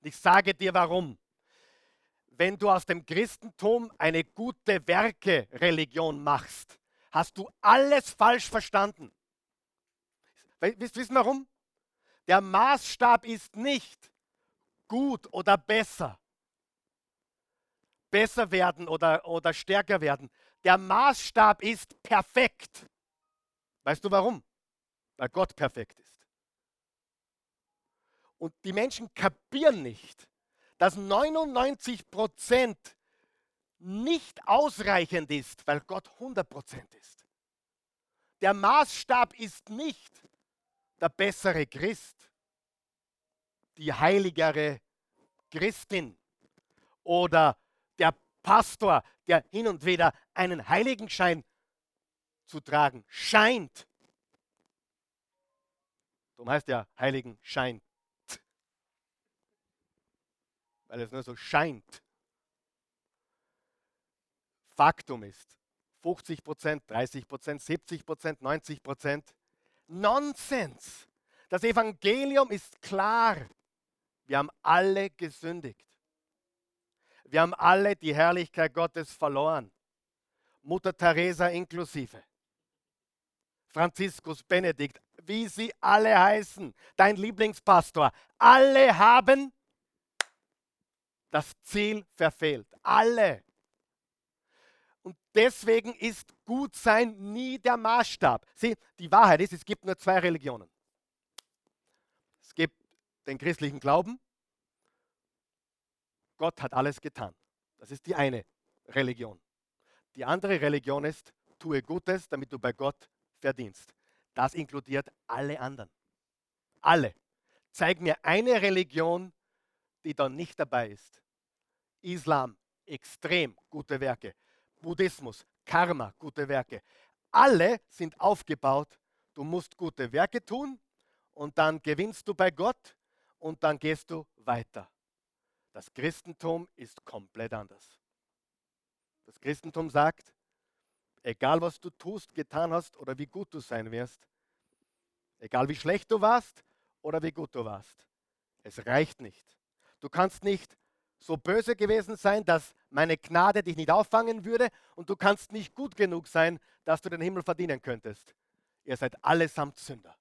ich sage dir warum. Wenn du aus dem Christentum eine gute Werke-Religion machst, hast du alles falsch verstanden. Wisst ihr warum? Der Maßstab ist nicht gut oder besser. Besser werden oder, oder stärker werden. Der Maßstab ist perfekt. Weißt du warum? Weil Gott perfekt ist. Und die Menschen kapieren nicht, dass 99 Prozent nicht ausreichend ist, weil Gott 100 Prozent ist. Der Maßstab ist nicht der bessere Christ, die heiligere Christin oder der Pastor, der hin und wieder einen Heiligenschein zu tragen scheint. Darum heißt ja Heiligen scheint. Weil es nur so scheint. Faktum ist, 50 Prozent, 30 Prozent, 70 Prozent, 90 Prozent. Nonsens. Das Evangelium ist klar. Wir haben alle gesündigt. Wir haben alle die Herrlichkeit Gottes verloren. Mutter Teresa inklusive. Franziskus, Benedikt, wie sie alle heißen, dein Lieblingspastor, alle haben das Ziel verfehlt. Alle. Und deswegen ist Gutsein nie der Maßstab. Sieh, die Wahrheit ist, es gibt nur zwei Religionen. Es gibt den christlichen Glauben. Gott hat alles getan. Das ist die eine Religion. Die andere Religion ist, tue Gutes, damit du bei Gott verdienst. Das inkludiert alle anderen. Alle. Zeig mir eine Religion, die da nicht dabei ist. Islam, extrem gute Werke. Buddhismus, Karma, gute Werke. Alle sind aufgebaut, du musst gute Werke tun und dann gewinnst du bei Gott und dann gehst du weiter. Das Christentum ist komplett anders. Das Christentum sagt, Egal was du tust, getan hast oder wie gut du sein wirst. Egal wie schlecht du warst oder wie gut du warst. Es reicht nicht. Du kannst nicht so böse gewesen sein, dass meine Gnade dich nicht auffangen würde und du kannst nicht gut genug sein, dass du den Himmel verdienen könntest. Ihr seid allesamt Sünder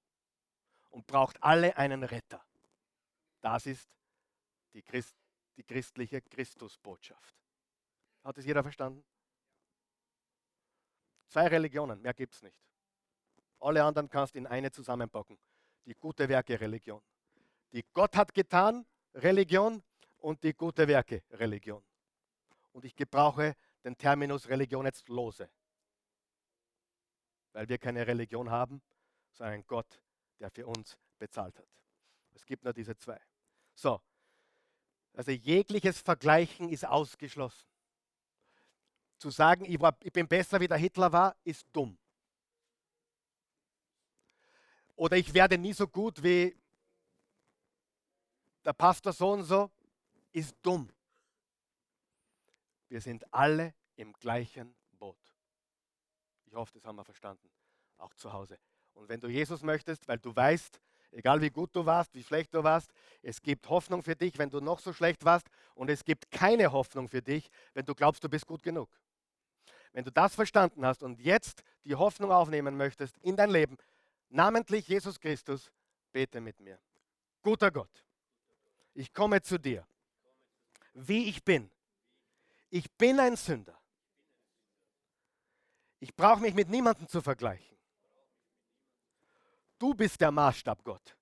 und braucht alle einen Retter. Das ist die, Christ, die christliche Christusbotschaft. Hat es jeder verstanden? Zwei Religionen, mehr gibt es nicht. Alle anderen kannst du in eine zusammenpacken. Die gute Werke Religion. Die Gott hat getan Religion und die gute Werke Religion. Und ich gebrauche den Terminus Religion jetzt lose. Weil wir keine Religion haben, sondern Gott, der für uns bezahlt hat. Es gibt nur diese zwei. So, also jegliches Vergleichen ist ausgeschlossen. Zu sagen, ich, war, ich bin besser wie der Hitler war, ist dumm. Oder ich werde nie so gut wie der Pastor so und so, ist dumm. Wir sind alle im gleichen Boot. Ich hoffe, das haben wir verstanden, auch zu Hause. Und wenn du Jesus möchtest, weil du weißt, egal wie gut du warst, wie schlecht du warst, es gibt Hoffnung für dich, wenn du noch so schlecht warst, und es gibt keine Hoffnung für dich, wenn du glaubst, du bist gut genug. Wenn du das verstanden hast und jetzt die Hoffnung aufnehmen möchtest in dein Leben, namentlich Jesus Christus, bete mit mir. Guter Gott, ich komme zu dir, wie ich bin. Ich bin ein Sünder. Ich brauche mich mit niemandem zu vergleichen. Du bist der Maßstab, Gott.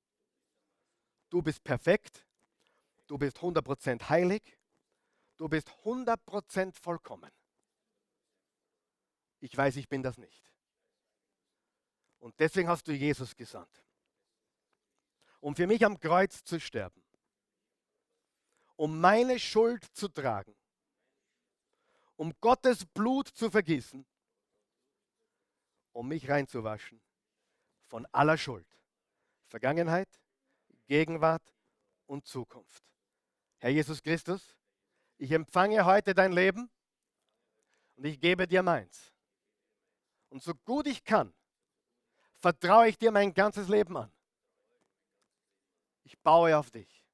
Du bist perfekt. Du bist 100% heilig. Du bist 100% vollkommen. Ich weiß, ich bin das nicht. Und deswegen hast du Jesus gesandt, um für mich am Kreuz zu sterben, um meine Schuld zu tragen, um Gottes Blut zu vergießen, um mich reinzuwaschen von aller Schuld. Vergangenheit, Gegenwart und Zukunft. Herr Jesus Christus, ich empfange heute dein Leben und ich gebe dir meins. Und so gut ich kann, vertraue ich dir mein ganzes Leben an. Ich baue auf dich.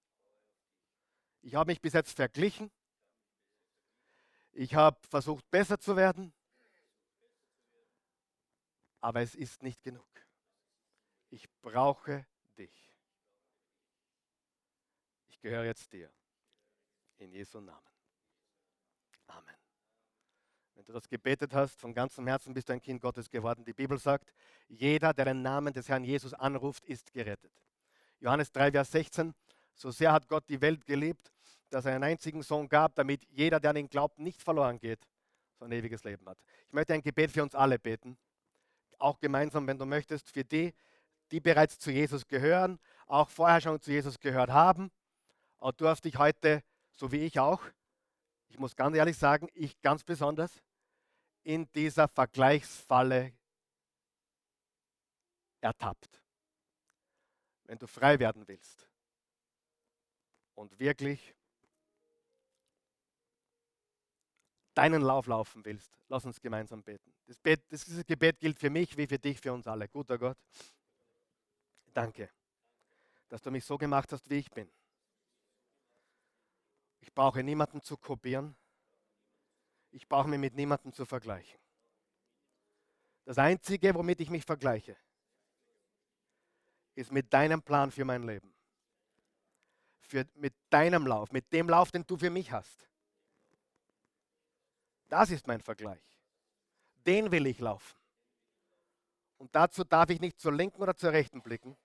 Ich habe mich bis jetzt verglichen. Ich habe versucht, besser zu werden. Aber es ist nicht genug. Ich brauche dich. Ich gehöre jetzt dir. In Jesu Namen. Amen. Wenn du das gebetet hast, von ganzem Herzen bist du ein Kind Gottes geworden. Die Bibel sagt, jeder, der den Namen des Herrn Jesus anruft, ist gerettet. Johannes 3, Vers 16, so sehr hat Gott die Welt geliebt, dass er einen einzigen Sohn gab, damit jeder, der an ihn glaubt, nicht verloren geht, sondern ewiges Leben hat. Ich möchte ein Gebet für uns alle beten, auch gemeinsam, wenn du möchtest, für die, die bereits zu Jesus gehören, auch vorher schon zu Jesus gehört haben. Aber du hast dich heute, so wie ich auch, ich muss ganz ehrlich sagen, ich ganz besonders, in dieser Vergleichsfalle ertappt. Wenn du frei werden willst und wirklich deinen Lauf laufen willst, lass uns gemeinsam beten. Das, Bet, das Gebet gilt für mich wie für dich, für uns alle. Guter Gott. Danke, dass du mich so gemacht hast, wie ich bin. Ich brauche niemanden zu kopieren. Ich brauche mich mit niemandem zu vergleichen. Das Einzige, womit ich mich vergleiche, ist mit deinem Plan für mein Leben. Für, mit deinem Lauf, mit dem Lauf, den du für mich hast. Das ist mein Vergleich. Den will ich laufen. Und dazu darf ich nicht zur linken oder zur rechten blicken.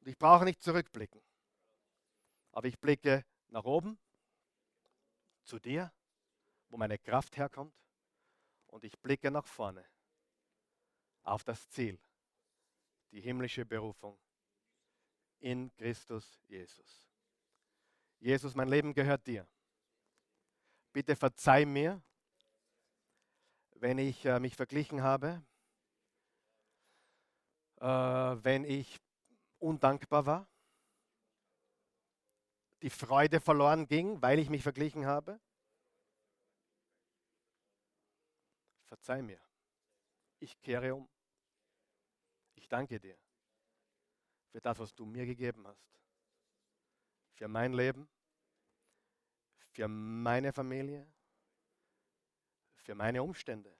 Und ich brauche nicht zurückblicken. Aber ich blicke nach oben, zu dir, wo meine Kraft herkommt. Und ich blicke nach vorne, auf das Ziel, die himmlische Berufung in Christus Jesus. Jesus, mein Leben gehört dir. Bitte verzeih mir, wenn ich äh, mich verglichen habe, äh, wenn ich undankbar war, die Freude verloren ging, weil ich mich verglichen habe. Verzeih mir. Ich kehre um. Ich danke dir für das, was du mir gegeben hast. Für mein Leben, für meine Familie, für meine Umstände.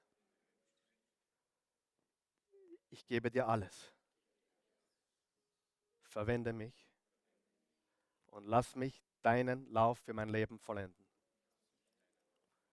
Ich gebe dir alles. Verwende mich und lass mich deinen Lauf für mein Leben vollenden.